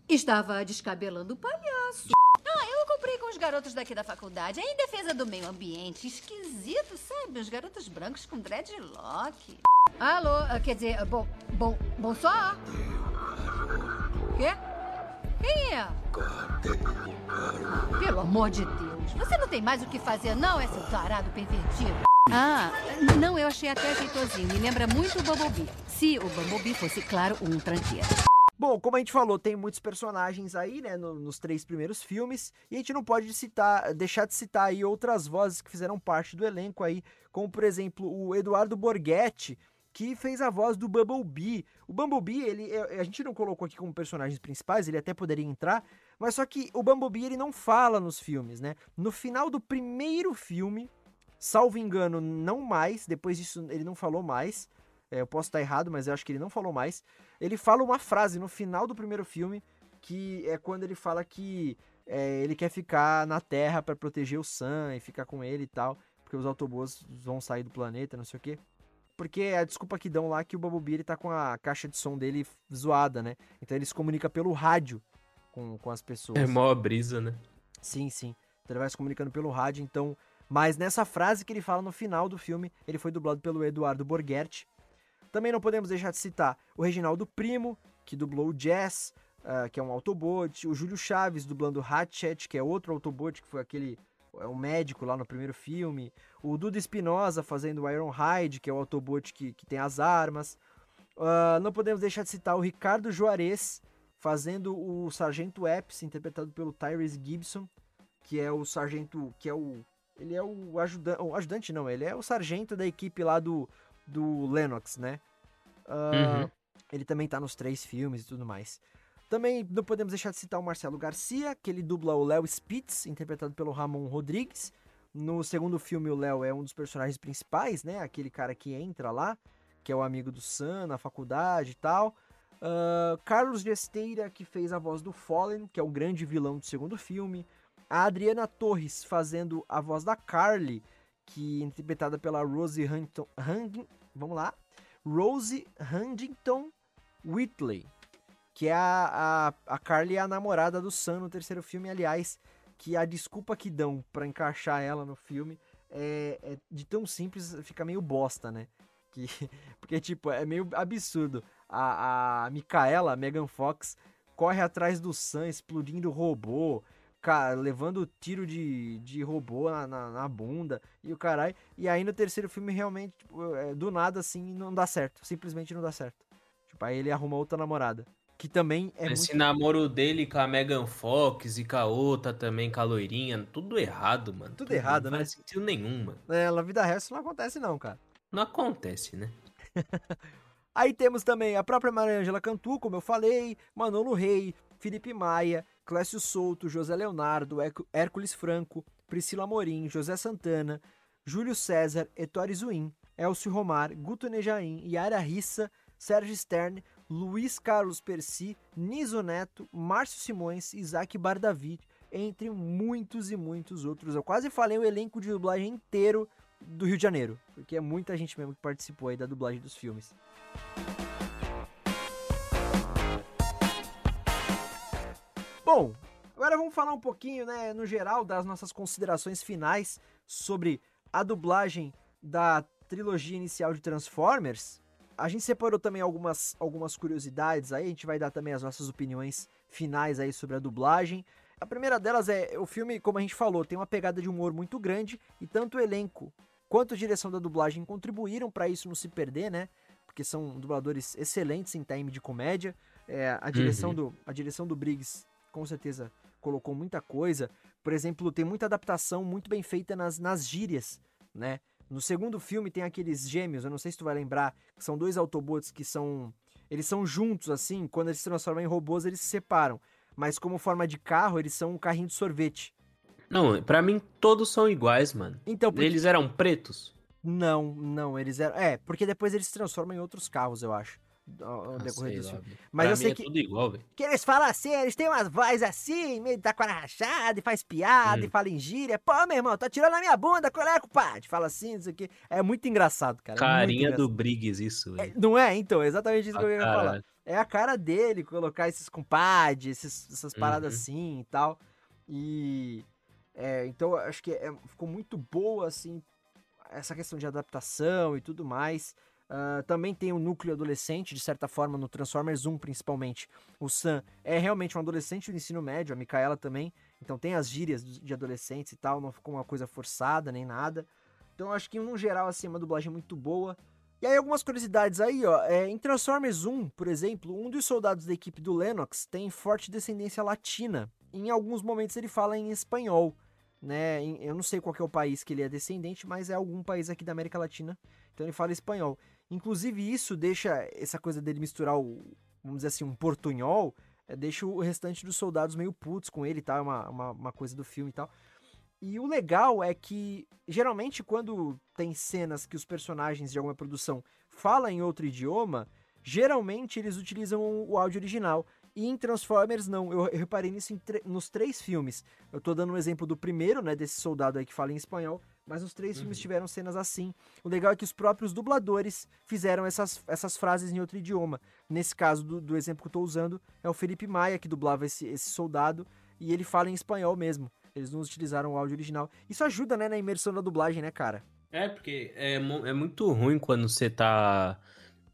estava descabelando o palhaço. Ah, eu comprei com os garotos daqui da faculdade. É em defesa do meio ambiente. Esquisito, sabe? Os garotos brancos com dreadlock. Alô, ah, quer dizer, bom, bom, bonsoir. Quê? Quem é? Pelo amor de Deus. Você não tem mais o que fazer, não, é seu tarado pervertido? Ah, não, eu achei até jeitosinho. Me lembra muito o Bumblebee. Se o Bumblebee fosse, claro, um tranqueiro. Bom, como a gente falou, tem muitos personagens aí, né, no, nos três primeiros filmes, e a gente não pode citar, deixar de citar aí outras vozes que fizeram parte do elenco aí, como por exemplo o Eduardo Borghetti, que fez a voz do Bumblebee. O Bumblebee, ele, a gente não colocou aqui como personagens principais, ele até poderia entrar, mas só que o Bumblebee ele não fala nos filmes, né? No final do primeiro filme, Salvo engano, não mais. Depois disso, ele não falou mais. É, eu posso estar errado, mas eu acho que ele não falou mais. Ele fala uma frase no final do primeiro filme, que é quando ele fala que é, ele quer ficar na Terra para proteger o Sam e ficar com ele e tal, porque os Autobots vão sair do planeta, não sei o quê. Porque a desculpa que dão lá é que o Bumblebee ele tá com a caixa de som dele zoada, né? Então ele se comunica pelo rádio com, com as pessoas. É mó brisa, né? Sim, sim. Então ele vai se comunicando pelo rádio, então mas nessa frase que ele fala no final do filme, ele foi dublado pelo Eduardo Borghetti. Também não podemos deixar de citar o Reginaldo Primo, que dublou o Jazz, uh, que é um Autobot, o Júlio Chaves dublando Hatchet, que é outro Autobot, que foi aquele é um médico lá no primeiro filme, o Duda Espinosa fazendo o Ironhide, que é o Autobot que, que tem as armas. Uh, não podemos deixar de citar o Ricardo Juarez fazendo o Sargento Epps, interpretado pelo Tyrese Gibson, que é o sargento, que é o ele é o ajudante, o ajudante não, ele é o sargento da equipe lá do, do Lennox, né? Uh, uhum. Ele também tá nos três filmes e tudo mais. Também não podemos deixar de citar o Marcelo Garcia, que ele dubla o Léo Spitz, interpretado pelo Ramon Rodrigues. No segundo filme, o Léo é um dos personagens principais, né? Aquele cara que entra lá, que é o amigo do Sam na faculdade e tal. Uh, Carlos Gesteira, que fez a voz do Fallen, que é o grande vilão do segundo filme. A Adriana Torres fazendo a voz da Carly, que é interpretada pela Rose Huntington, Hung, vamos lá, Rose Huntington Whitley, que é a, a, a Carly a namorada do Sam no terceiro filme, aliás, que a desculpa que dão para encaixar ela no filme é, é, de tão simples fica meio bosta, né? Que, porque, tipo, é meio absurdo. A, a Micaela, Megan Fox, corre atrás do Sam explodindo robô cara, levando tiro de, de robô na, na, na bunda e o caralho. E aí no terceiro filme, realmente, tipo, é, do nada, assim, não dá certo. Simplesmente não dá certo. Tipo, aí ele arruma outra namorada. Que também é Esse muito... namoro dele com a Megan Fox e com a outra também, com a loirinha, tudo errado, mano. Tudo, tudo errado, não né? Não faz sentido nenhum, mano. É, na vida real isso não acontece não, cara. Não acontece, né? Aí temos também a própria Mariângela Cantu, como eu falei, Manolo Rei, Felipe Maia, Clécio Souto, José Leonardo, Hércules Franco, Priscila Morim, José Santana, Júlio César, Ettore Zuin, Elcio Romar, Guto Nejaim, Yara Rissa, Sérgio Stern, Luiz Carlos Percy, Niso Neto, Márcio Simões, Isaac Bardavid, entre muitos e muitos outros. Eu quase falei o elenco de dublagem inteiro do Rio de Janeiro, porque é muita gente mesmo que participou aí da dublagem dos filmes. Bom, agora vamos falar um pouquinho, né, no geral, das nossas considerações finais sobre a dublagem da trilogia inicial de Transformers. A gente separou também algumas, algumas curiosidades aí, a gente vai dar também as nossas opiniões finais aí sobre a dublagem. A primeira delas é o filme, como a gente falou, tem uma pegada de humor muito grande e tanto o elenco quanto a direção da dublagem contribuíram para isso não se perder, né? Porque são dubladores excelentes em time de comédia. É, a direção uhum. do a direção do Briggs com certeza colocou muita coisa. Por exemplo, tem muita adaptação muito bem feita nas, nas gírias, né? No segundo filme tem aqueles gêmeos, eu não sei se tu vai lembrar, que são dois Autobots que são. Eles são juntos, assim, quando eles se transformam em robôs, eles se separam. Mas como forma de carro, eles são um carrinho de sorvete. Não, para mim todos são iguais, mano. Então, porque... Eles eram pretos? Não, não, eles eram. É, porque depois eles se transformam em outros carros, eu acho ao, ah, decorrer filme. Mas pra eu sei é que, tudo igual, que eles falam assim, eles têm umas vozes assim, meio da cara rachada, e faz piada, hum. e fala em gíria. Pô, meu irmão, tá tirando a minha bunda, qual é, compadre? Fala assim, isso aqui. É muito engraçado, cara. É Carinha engraçado. do Briggs, isso. É, não é? Então, exatamente isso a que eu ia cara. falar. É a cara dele, colocar esses compadres, essas paradas uhum. assim e tal. E... É, então, acho que é, ficou muito boa, assim, essa questão de adaptação e tudo mais. Uh, também tem um núcleo adolescente, de certa forma, no Transformers 1, principalmente. O Sam é realmente um adolescente do ensino médio, a Micaela também. Então tem as gírias de adolescentes e tal, não ficou uma coisa forçada nem nada. Então acho que, no geral, assim, é uma dublagem muito boa. E aí, algumas curiosidades aí, ó. É, em Transformers 1, por exemplo, um dos soldados da equipe do Lennox tem forte descendência latina. Em alguns momentos ele fala em espanhol né? Eu não sei qual é o país que ele é descendente, mas é algum país aqui da América Latina. Então ele fala espanhol. Inclusive, isso deixa essa coisa dele misturar o, vamos dizer assim, um portunhol, é, deixa o restante dos soldados meio putos com ele tal, é uma, uma, uma coisa do filme e tal. E o legal é que, geralmente, quando tem cenas que os personagens de alguma produção falam em outro idioma, geralmente eles utilizam o áudio original. E em Transformers, não. Eu, eu reparei nisso nos três filmes. Eu tô dando um exemplo do primeiro, né? Desse soldado aí que fala em espanhol. Mas os três uhum. filmes tiveram cenas assim. O legal é que os próprios dubladores fizeram essas, essas frases em outro idioma. Nesse caso, do, do exemplo que eu tô usando, é o Felipe Maia que dublava esse, esse soldado. E ele fala em espanhol mesmo. Eles não utilizaram o áudio original. Isso ajuda, né, na imersão da dublagem, né, cara? É, porque é, é muito ruim quando você tá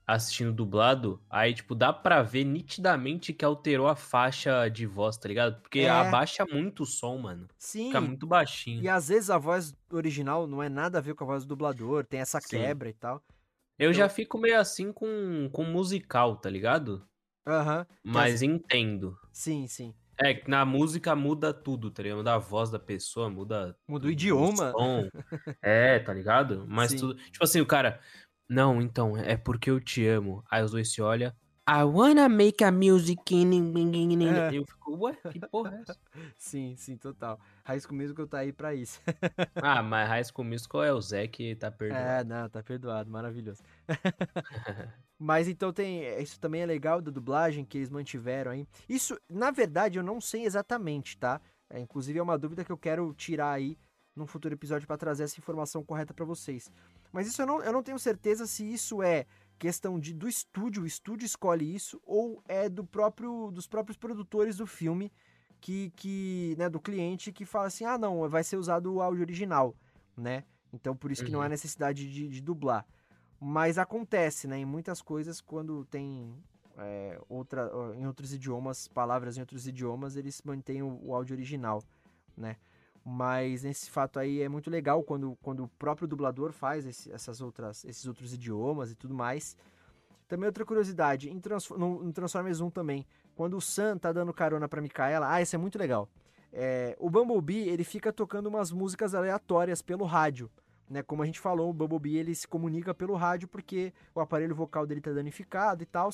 assistindo dublado, aí, tipo, dá pra ver nitidamente que alterou a faixa de voz, tá ligado? Porque é. abaixa muito o som, mano. Sim. Fica muito baixinho. E às vezes a voz original não é nada a ver com a voz do dublador, tem essa Sim. quebra e tal. Eu então... já fico meio assim com, com musical, tá ligado? Aham. Uhum. Mas entendo. Sim, sim. É, que na música muda tudo, tá ligado? Muda a voz da pessoa, muda. Muda o idioma. O é, tá ligado? Mas Sim. tudo. Tipo assim, o cara. Não, então, é porque eu te amo. Aí os dois se olham. I wanna make a music. É. Eu fico, ué, que porra é essa? sim, sim, total. High School Musical tá aí pra isso. ah, mas High School Musical é o Zé que tá perdoado. É, não, tá perdoado, maravilhoso. mas então tem, isso também é legal da dublagem que eles mantiveram aí. Isso, na verdade, eu não sei exatamente, tá? É, inclusive é uma dúvida que eu quero tirar aí num futuro episódio para trazer essa informação correta para vocês. Mas isso eu não, eu não tenho certeza se isso é questão de, do estúdio, o estúdio escolhe isso, ou é do próprio dos próprios produtores do filme, que, que né, do cliente, que fala assim, ah não, vai ser usado o áudio original, né? Então por isso uhum. que não há uhum. necessidade de, de, dublar. Mas acontece, né, em muitas coisas, quando tem é, outra, em outros idiomas, palavras em outros idiomas, eles mantêm o, o áudio original, né? Mas nesse fato aí é muito legal quando, quando o próprio dublador faz esse, essas outras, esses outros idiomas e tudo mais. Também outra curiosidade, em Trans, no, no Transformers 1 também, quando o Sam tá dando carona pra Micaela, ah, isso é muito legal. É, o Bumblebee, ele fica tocando umas músicas aleatórias pelo rádio. Né, como a gente falou, o Bumblebee ele se comunica pelo rádio porque o aparelho vocal dele tá danificado e tal.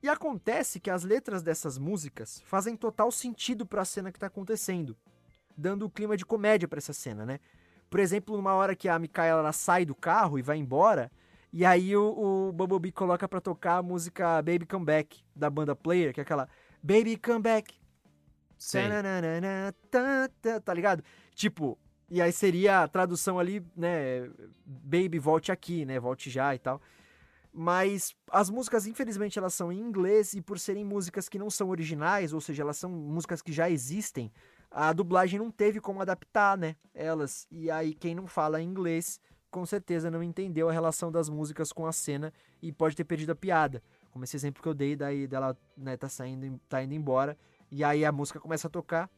E acontece que as letras dessas músicas fazem total sentido para a cena que tá acontecendo, dando o clima de comédia para essa cena, né? Por exemplo, numa hora que a Mikaela sai do carro e vai embora, e aí o, o Bumblebee coloca para tocar a música Baby Come Back da banda Player, que é aquela Baby Come Back. Tá, tá, tá ligado? Tipo, e aí seria a tradução ali, né? Baby, volte aqui, né? Volte já e tal. Mas as músicas, infelizmente, elas são em inglês e por serem músicas que não são originais, ou seja, elas são músicas que já existem, a dublagem não teve como adaptar, né? Elas. E aí quem não fala inglês, com certeza não entendeu a relação das músicas com a cena e pode ter perdido a piada. Como esse exemplo que eu dei daí dela, né, tá saindo, tá indo embora e aí a música começa a tocar.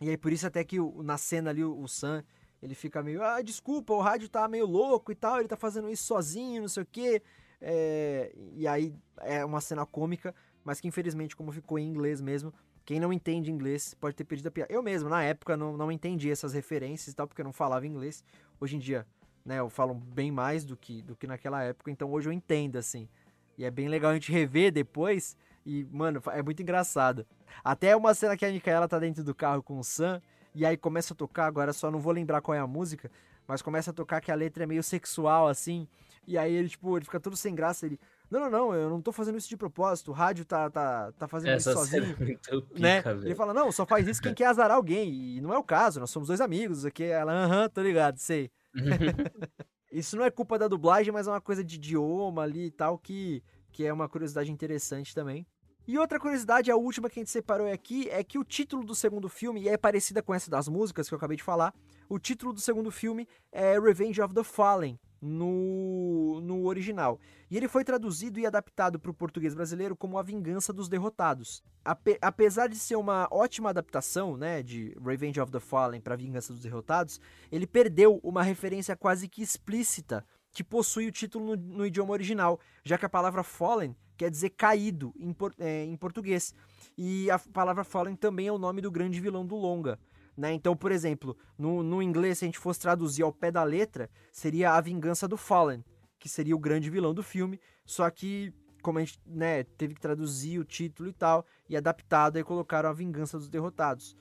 E aí por isso até que na cena ali o, o Sam, ele fica meio, ah, desculpa, o rádio tá meio louco e tal, ele tá fazendo isso sozinho, não sei o quê. É, e aí é uma cena cômica, mas que infelizmente, como ficou em inglês mesmo, quem não entende inglês pode ter perdido a piada. Eu mesmo, na época, não, não entendi essas referências e tal, porque eu não falava inglês. Hoje em dia, né, eu falo bem mais do que, do que naquela época, então hoje eu entendo, assim. E é bem legal a gente rever depois. E, mano, é muito engraçado. Até uma cena que a Micaela tá dentro do carro com o Sam, e aí começa a tocar, agora só não vou lembrar qual é a música, mas começa a tocar que a letra é meio sexual, assim. E aí ele, tipo, ele fica todo sem graça, ele. Não, não, não, eu não tô fazendo isso de propósito. O rádio tá, tá, tá fazendo Essa isso sozinho. É pica, né? Ele fala, não, só faz isso quem quer azarar alguém. E não é o caso, nós somos dois amigos aqui. Ela, aham, tô ligado, sei. isso não é culpa da dublagem, mas é uma coisa de idioma ali e tal, que, que é uma curiosidade interessante também. E outra curiosidade, a última que a gente separou aqui, é que o título do segundo filme, e é parecida com essa das músicas que eu acabei de falar, o título do segundo filme é Revenge of the Fallen, no, no original. E ele foi traduzido e adaptado para o português brasileiro como A Vingança dos Derrotados. Ape, apesar de ser uma ótima adaptação né, de Revenge of the Fallen para Vingança dos Derrotados, ele perdeu uma referência quase que explícita que possui o título no, no idioma original, já que a palavra Fallen quer dizer caído em, por, é, em português. E a palavra Fallen também é o nome do grande vilão do longa. Né? Então, por exemplo, no, no inglês, se a gente fosse traduzir ao pé da letra, seria A Vingança do Fallen, que seria o grande vilão do filme, só que, como a gente né, teve que traduzir o título e tal, e adaptado, aí colocaram A Vingança dos Derrotados.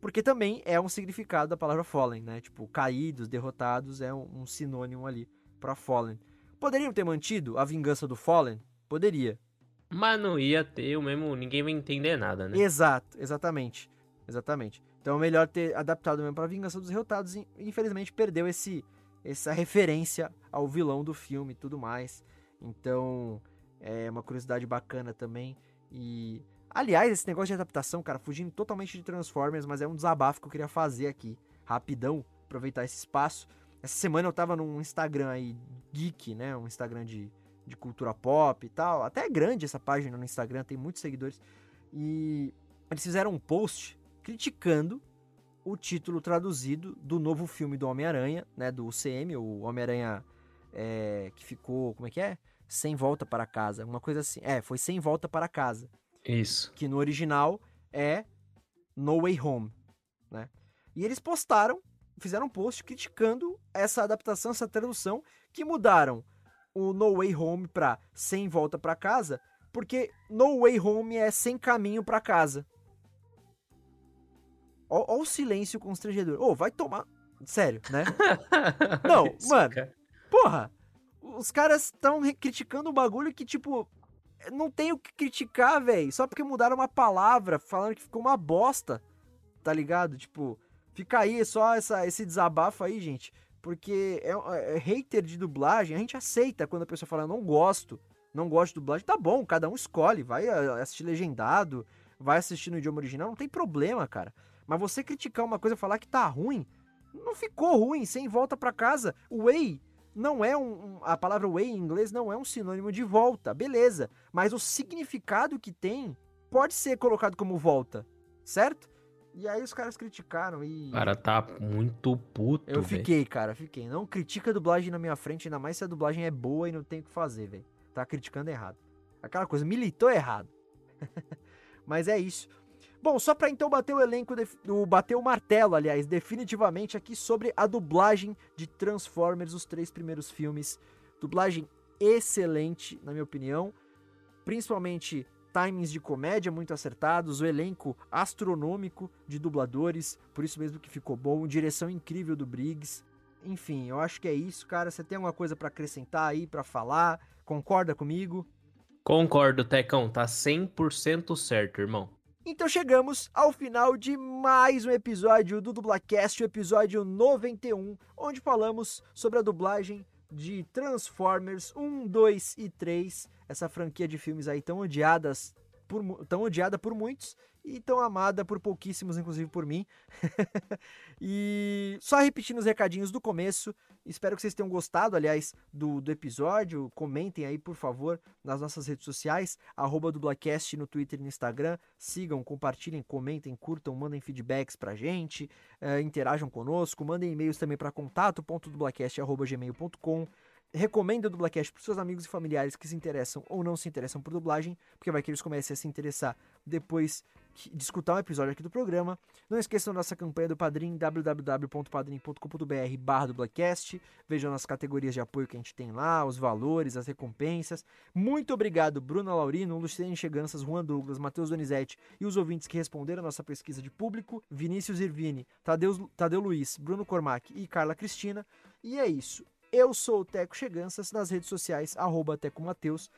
Porque também é um significado da palavra Fallen, né? Tipo, caídos, derrotados é um, um sinônimo ali para Fallen. Poderiam ter mantido A Vingança do Fallen? Poderia. Mas não ia ter o mesmo. Ninguém vai entender nada, né? Exato, exatamente. Exatamente. Então é melhor ter adaptado mesmo pra Vingança dos Derrotados. E infelizmente perdeu esse, essa referência ao vilão do filme e tudo mais. Então é uma curiosidade bacana também. E. Aliás, esse negócio de adaptação, cara, fugindo totalmente de Transformers, mas é um desabafo que eu queria fazer aqui, rapidão, aproveitar esse espaço. Essa semana eu tava num Instagram aí, geek, né? Um Instagram de, de cultura pop e tal. Até é grande essa página no Instagram, tem muitos seguidores. E eles fizeram um post criticando o título traduzido do novo filme do Homem-Aranha, né? Do UCM, o Homem-Aranha é, que ficou, como é que é? Sem volta para casa, uma coisa assim. É, foi sem volta para casa. Isso. Que no original é No Way Home, né? E eles postaram, fizeram um post criticando essa adaptação, essa tradução, que mudaram o No Way Home pra Sem Volta para Casa, porque No Way Home é sem caminho para casa. Ó, ó, o silêncio constrangedor. Ô, oh, vai tomar. Sério, né? Não, Isso, mano. Cara. Porra! Os caras estão criticando um bagulho que, tipo, não tem o que criticar, velho. Só porque mudaram uma palavra, falando que ficou uma bosta. Tá ligado? Tipo, fica aí só essa, esse desabafo aí, gente. Porque é, é, é, hater de dublagem, a gente aceita quando a pessoa fala, não gosto, não gosto de dublagem, tá bom, cada um escolhe, vai assistir legendado, vai assistir no idioma original, não tem problema, cara. Mas você criticar uma coisa e falar que tá ruim, não ficou ruim, sem volta para casa. Way não é um, a palavra way em inglês não é um sinônimo de volta, beleza. Mas o significado que tem pode ser colocado como volta, certo? E aí os caras criticaram e. O cara tá muito puto. Eu fiquei, véio. cara, fiquei. Não critica a dublagem na minha frente, ainda mais se a dublagem é boa e não tem o que fazer, velho. Tá criticando errado. Aquela coisa, militou errado. Mas é isso. Bom, só pra então bater o elenco, bater o martelo, aliás, definitivamente aqui sobre a dublagem de Transformers, os três primeiros filmes. Dublagem excelente, na minha opinião. Principalmente timings de comédia muito acertados, o elenco astronômico de dubladores, por isso mesmo que ficou bom, direção incrível do Briggs. Enfim, eu acho que é isso, cara. Você tem alguma coisa para acrescentar aí, para falar? Concorda comigo? Concordo, Tecão, tá 100% certo, irmão. Então chegamos ao final de mais um episódio do Dublacast, o episódio 91, onde falamos sobre a dublagem de Transformers 1, 2 e 3, essa franquia de filmes aí tão odiadas por, tão odiada por muitos e tão amada por pouquíssimos, inclusive por mim. e só repetindo os recadinhos do começo, espero que vocês tenham gostado, aliás, do, do episódio. Comentem aí, por favor, nas nossas redes sociais, arroba dublacast no Twitter e no Instagram. Sigam, compartilhem, comentem, curtam, mandem feedbacks pra gente, uh, interajam conosco, mandem e-mails também para contato.dublacast.gmail.com recomenda o Dublacast para seus amigos e familiares que se interessam ou não se interessam por dublagem, porque vai que eles comecem a se interessar depois de escutar um episódio aqui do programa. Não esqueçam da nossa campanha do Padrim, www.padrim.com.br barra dublacast. Vejam as categorias de apoio que a gente tem lá, os valores, as recompensas. Muito obrigado, Bruna Laurino, Luciane Cheganças, Juan Douglas, Matheus Donizete e os ouvintes que responderam a nossa pesquisa de público, Vinícius Irvini, Tadeu, Tadeu Luiz, Bruno Cormac e Carla Cristina. E é isso. Eu sou o Teco Cheganças nas redes sociais, arroba Teco Mateus,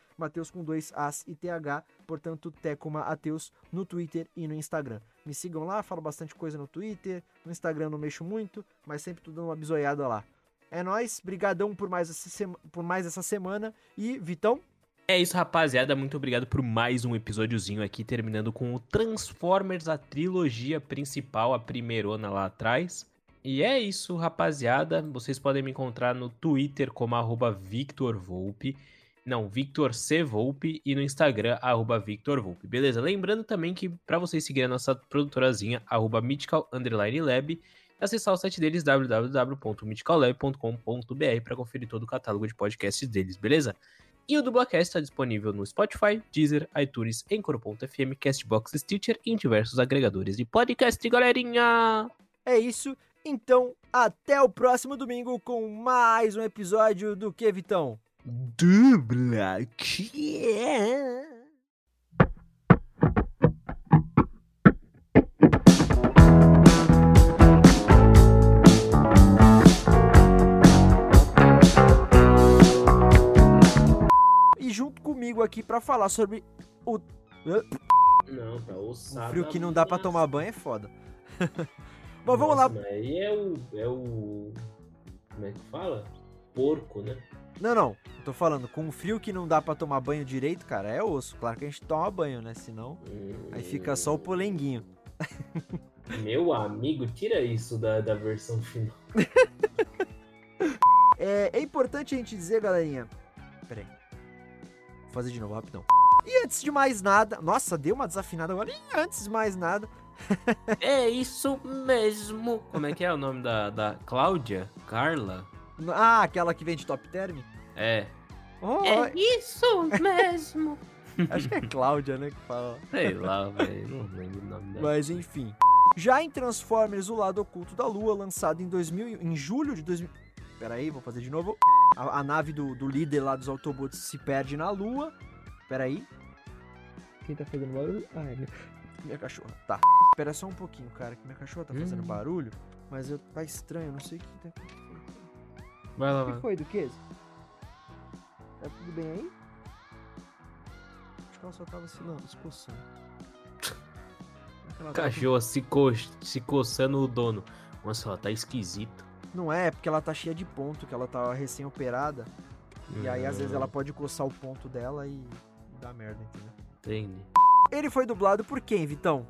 com dois As e TH, portanto Teco Mateus no Twitter e no Instagram. Me sigam lá, falo bastante coisa no Twitter, no Instagram não mexo muito, mas sempre tô dando uma bisoiada lá. É nóis, brigadão por mais, essa por mais essa semana e Vitão? É isso, rapaziada. Muito obrigado por mais um episódiozinho aqui, terminando com o Transformers, a trilogia principal, a primeirona lá atrás. E é isso, rapaziada. Vocês podem me encontrar no Twitter como VictorVolpe. Não, Victor C. Volpe e no Instagram, arroba Victor Volpe. Beleza? Lembrando também que para vocês seguirem a nossa produtorazinha, arroba Mythical Lab, acessar o site deles, www.mythicallab.com.br para conferir todo o catálogo de podcasts deles, beleza? E o Dublacast está disponível no Spotify, Deezer, iTunes, Encore.fm, Castbox, Stitcher e em diversos agregadores de podcast, galerinha! É isso. Então, até o próximo domingo com mais um episódio do que, Vitão? Dubla E junto comigo aqui para falar sobre o não, tá ossado. O frio que não dá para tomar banho é foda. Mas vamos lá. Mas aí é o, é o. Como é que fala? Porco, né? Não, não. tô falando, com o frio que não dá para tomar banho direito, cara, é osso. Claro que a gente toma banho, né? Senão, hum... aí fica só o polenguinho. Meu amigo, tira isso da, da versão final. é, é importante a gente dizer, galerinha. Pera aí. Vou fazer de novo, rapidão. E antes de mais nada. Nossa, deu uma desafinada agora. E antes de mais nada, é isso mesmo. Como é que é o nome da, da Cláudia? Carla? Ah, aquela que vem de Top Term? É. Oh, é isso mesmo. Acho que é Cláudia, né, que fala. Sei lá, velho, não lembro o nome dela. Mas enfim. Já em Transformers O Lado Oculto da Lua, lançado em, 2000, em julho de 2000... Pera aí, vou fazer de novo. A, a nave do, do, líder lá dos Autobots se perde na Lua. Pera aí. Quem tá fazendo barulho? Ah, é meu... Minha cachorra. Tá. Espera só um pouquinho, cara, que minha cachorra tá fazendo hum. barulho, mas eu, tá estranho, não sei o que tá acontecendo. Vai lá, O que foi, Duquesa? Tá tudo bem aí? Acho que ela só tava se, não, se coçando. Cachorra se, co se coçando o dono. Nossa, ela tá esquisita. Não é, é porque ela tá cheia de ponto, que ela tá recém-operada. Hum. E aí, às vezes, ela pode coçar o ponto dela e dar merda, entendeu? Entendi. Ele foi dublado por quem, Vitão?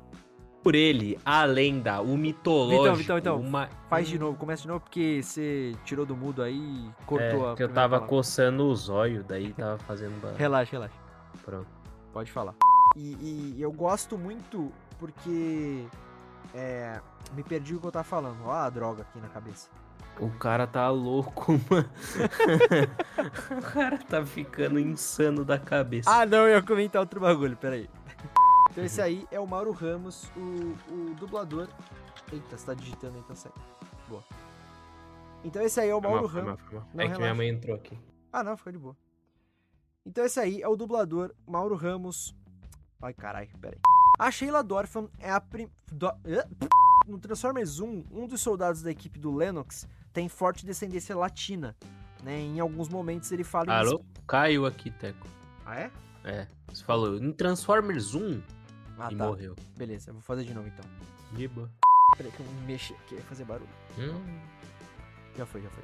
Por ele, a lenda, o mitológico. Vitão, Vitão, Vitão. Uma... Faz de novo, começa de novo, porque você tirou do mudo aí e cortou é, a. Que eu tava palavra. coçando os olhos, daí tava fazendo. relaxa, relaxa. Pronto. Pode falar. E, e eu gosto muito porque. É, me perdi o que eu tava falando. Ó a droga aqui na cabeça. O cara tá louco, mano. o cara tá ficando insano da cabeça. Ah, não, eu ia comentar outro bagulho, peraí. Então esse aí é o Mauro Ramos, o, o dublador. Eita, você tá digitando aí, tá certo. Boa. Então esse aí é o Mauro Ramos. Não, é que minha mãe entrou aqui. Ah, não, fica de boa. Então esse aí é o dublador Mauro Ramos Ai, caralho, peraí. A Sheila Dorfan é a prim... Do... No Transformers 1, um dos soldados da equipe do Lennox tem forte descendência latina. Né? Em alguns momentos ele fala... Alô? Em... Caiu aqui, Teco. Ah, é? É. Você falou em Transformers 1 ah, e tá. morreu. Beleza, eu vou fazer de novo então. Boa. Peraí que eu vou mexer aqui, vai fazer barulho. Hum. Já foi, já foi.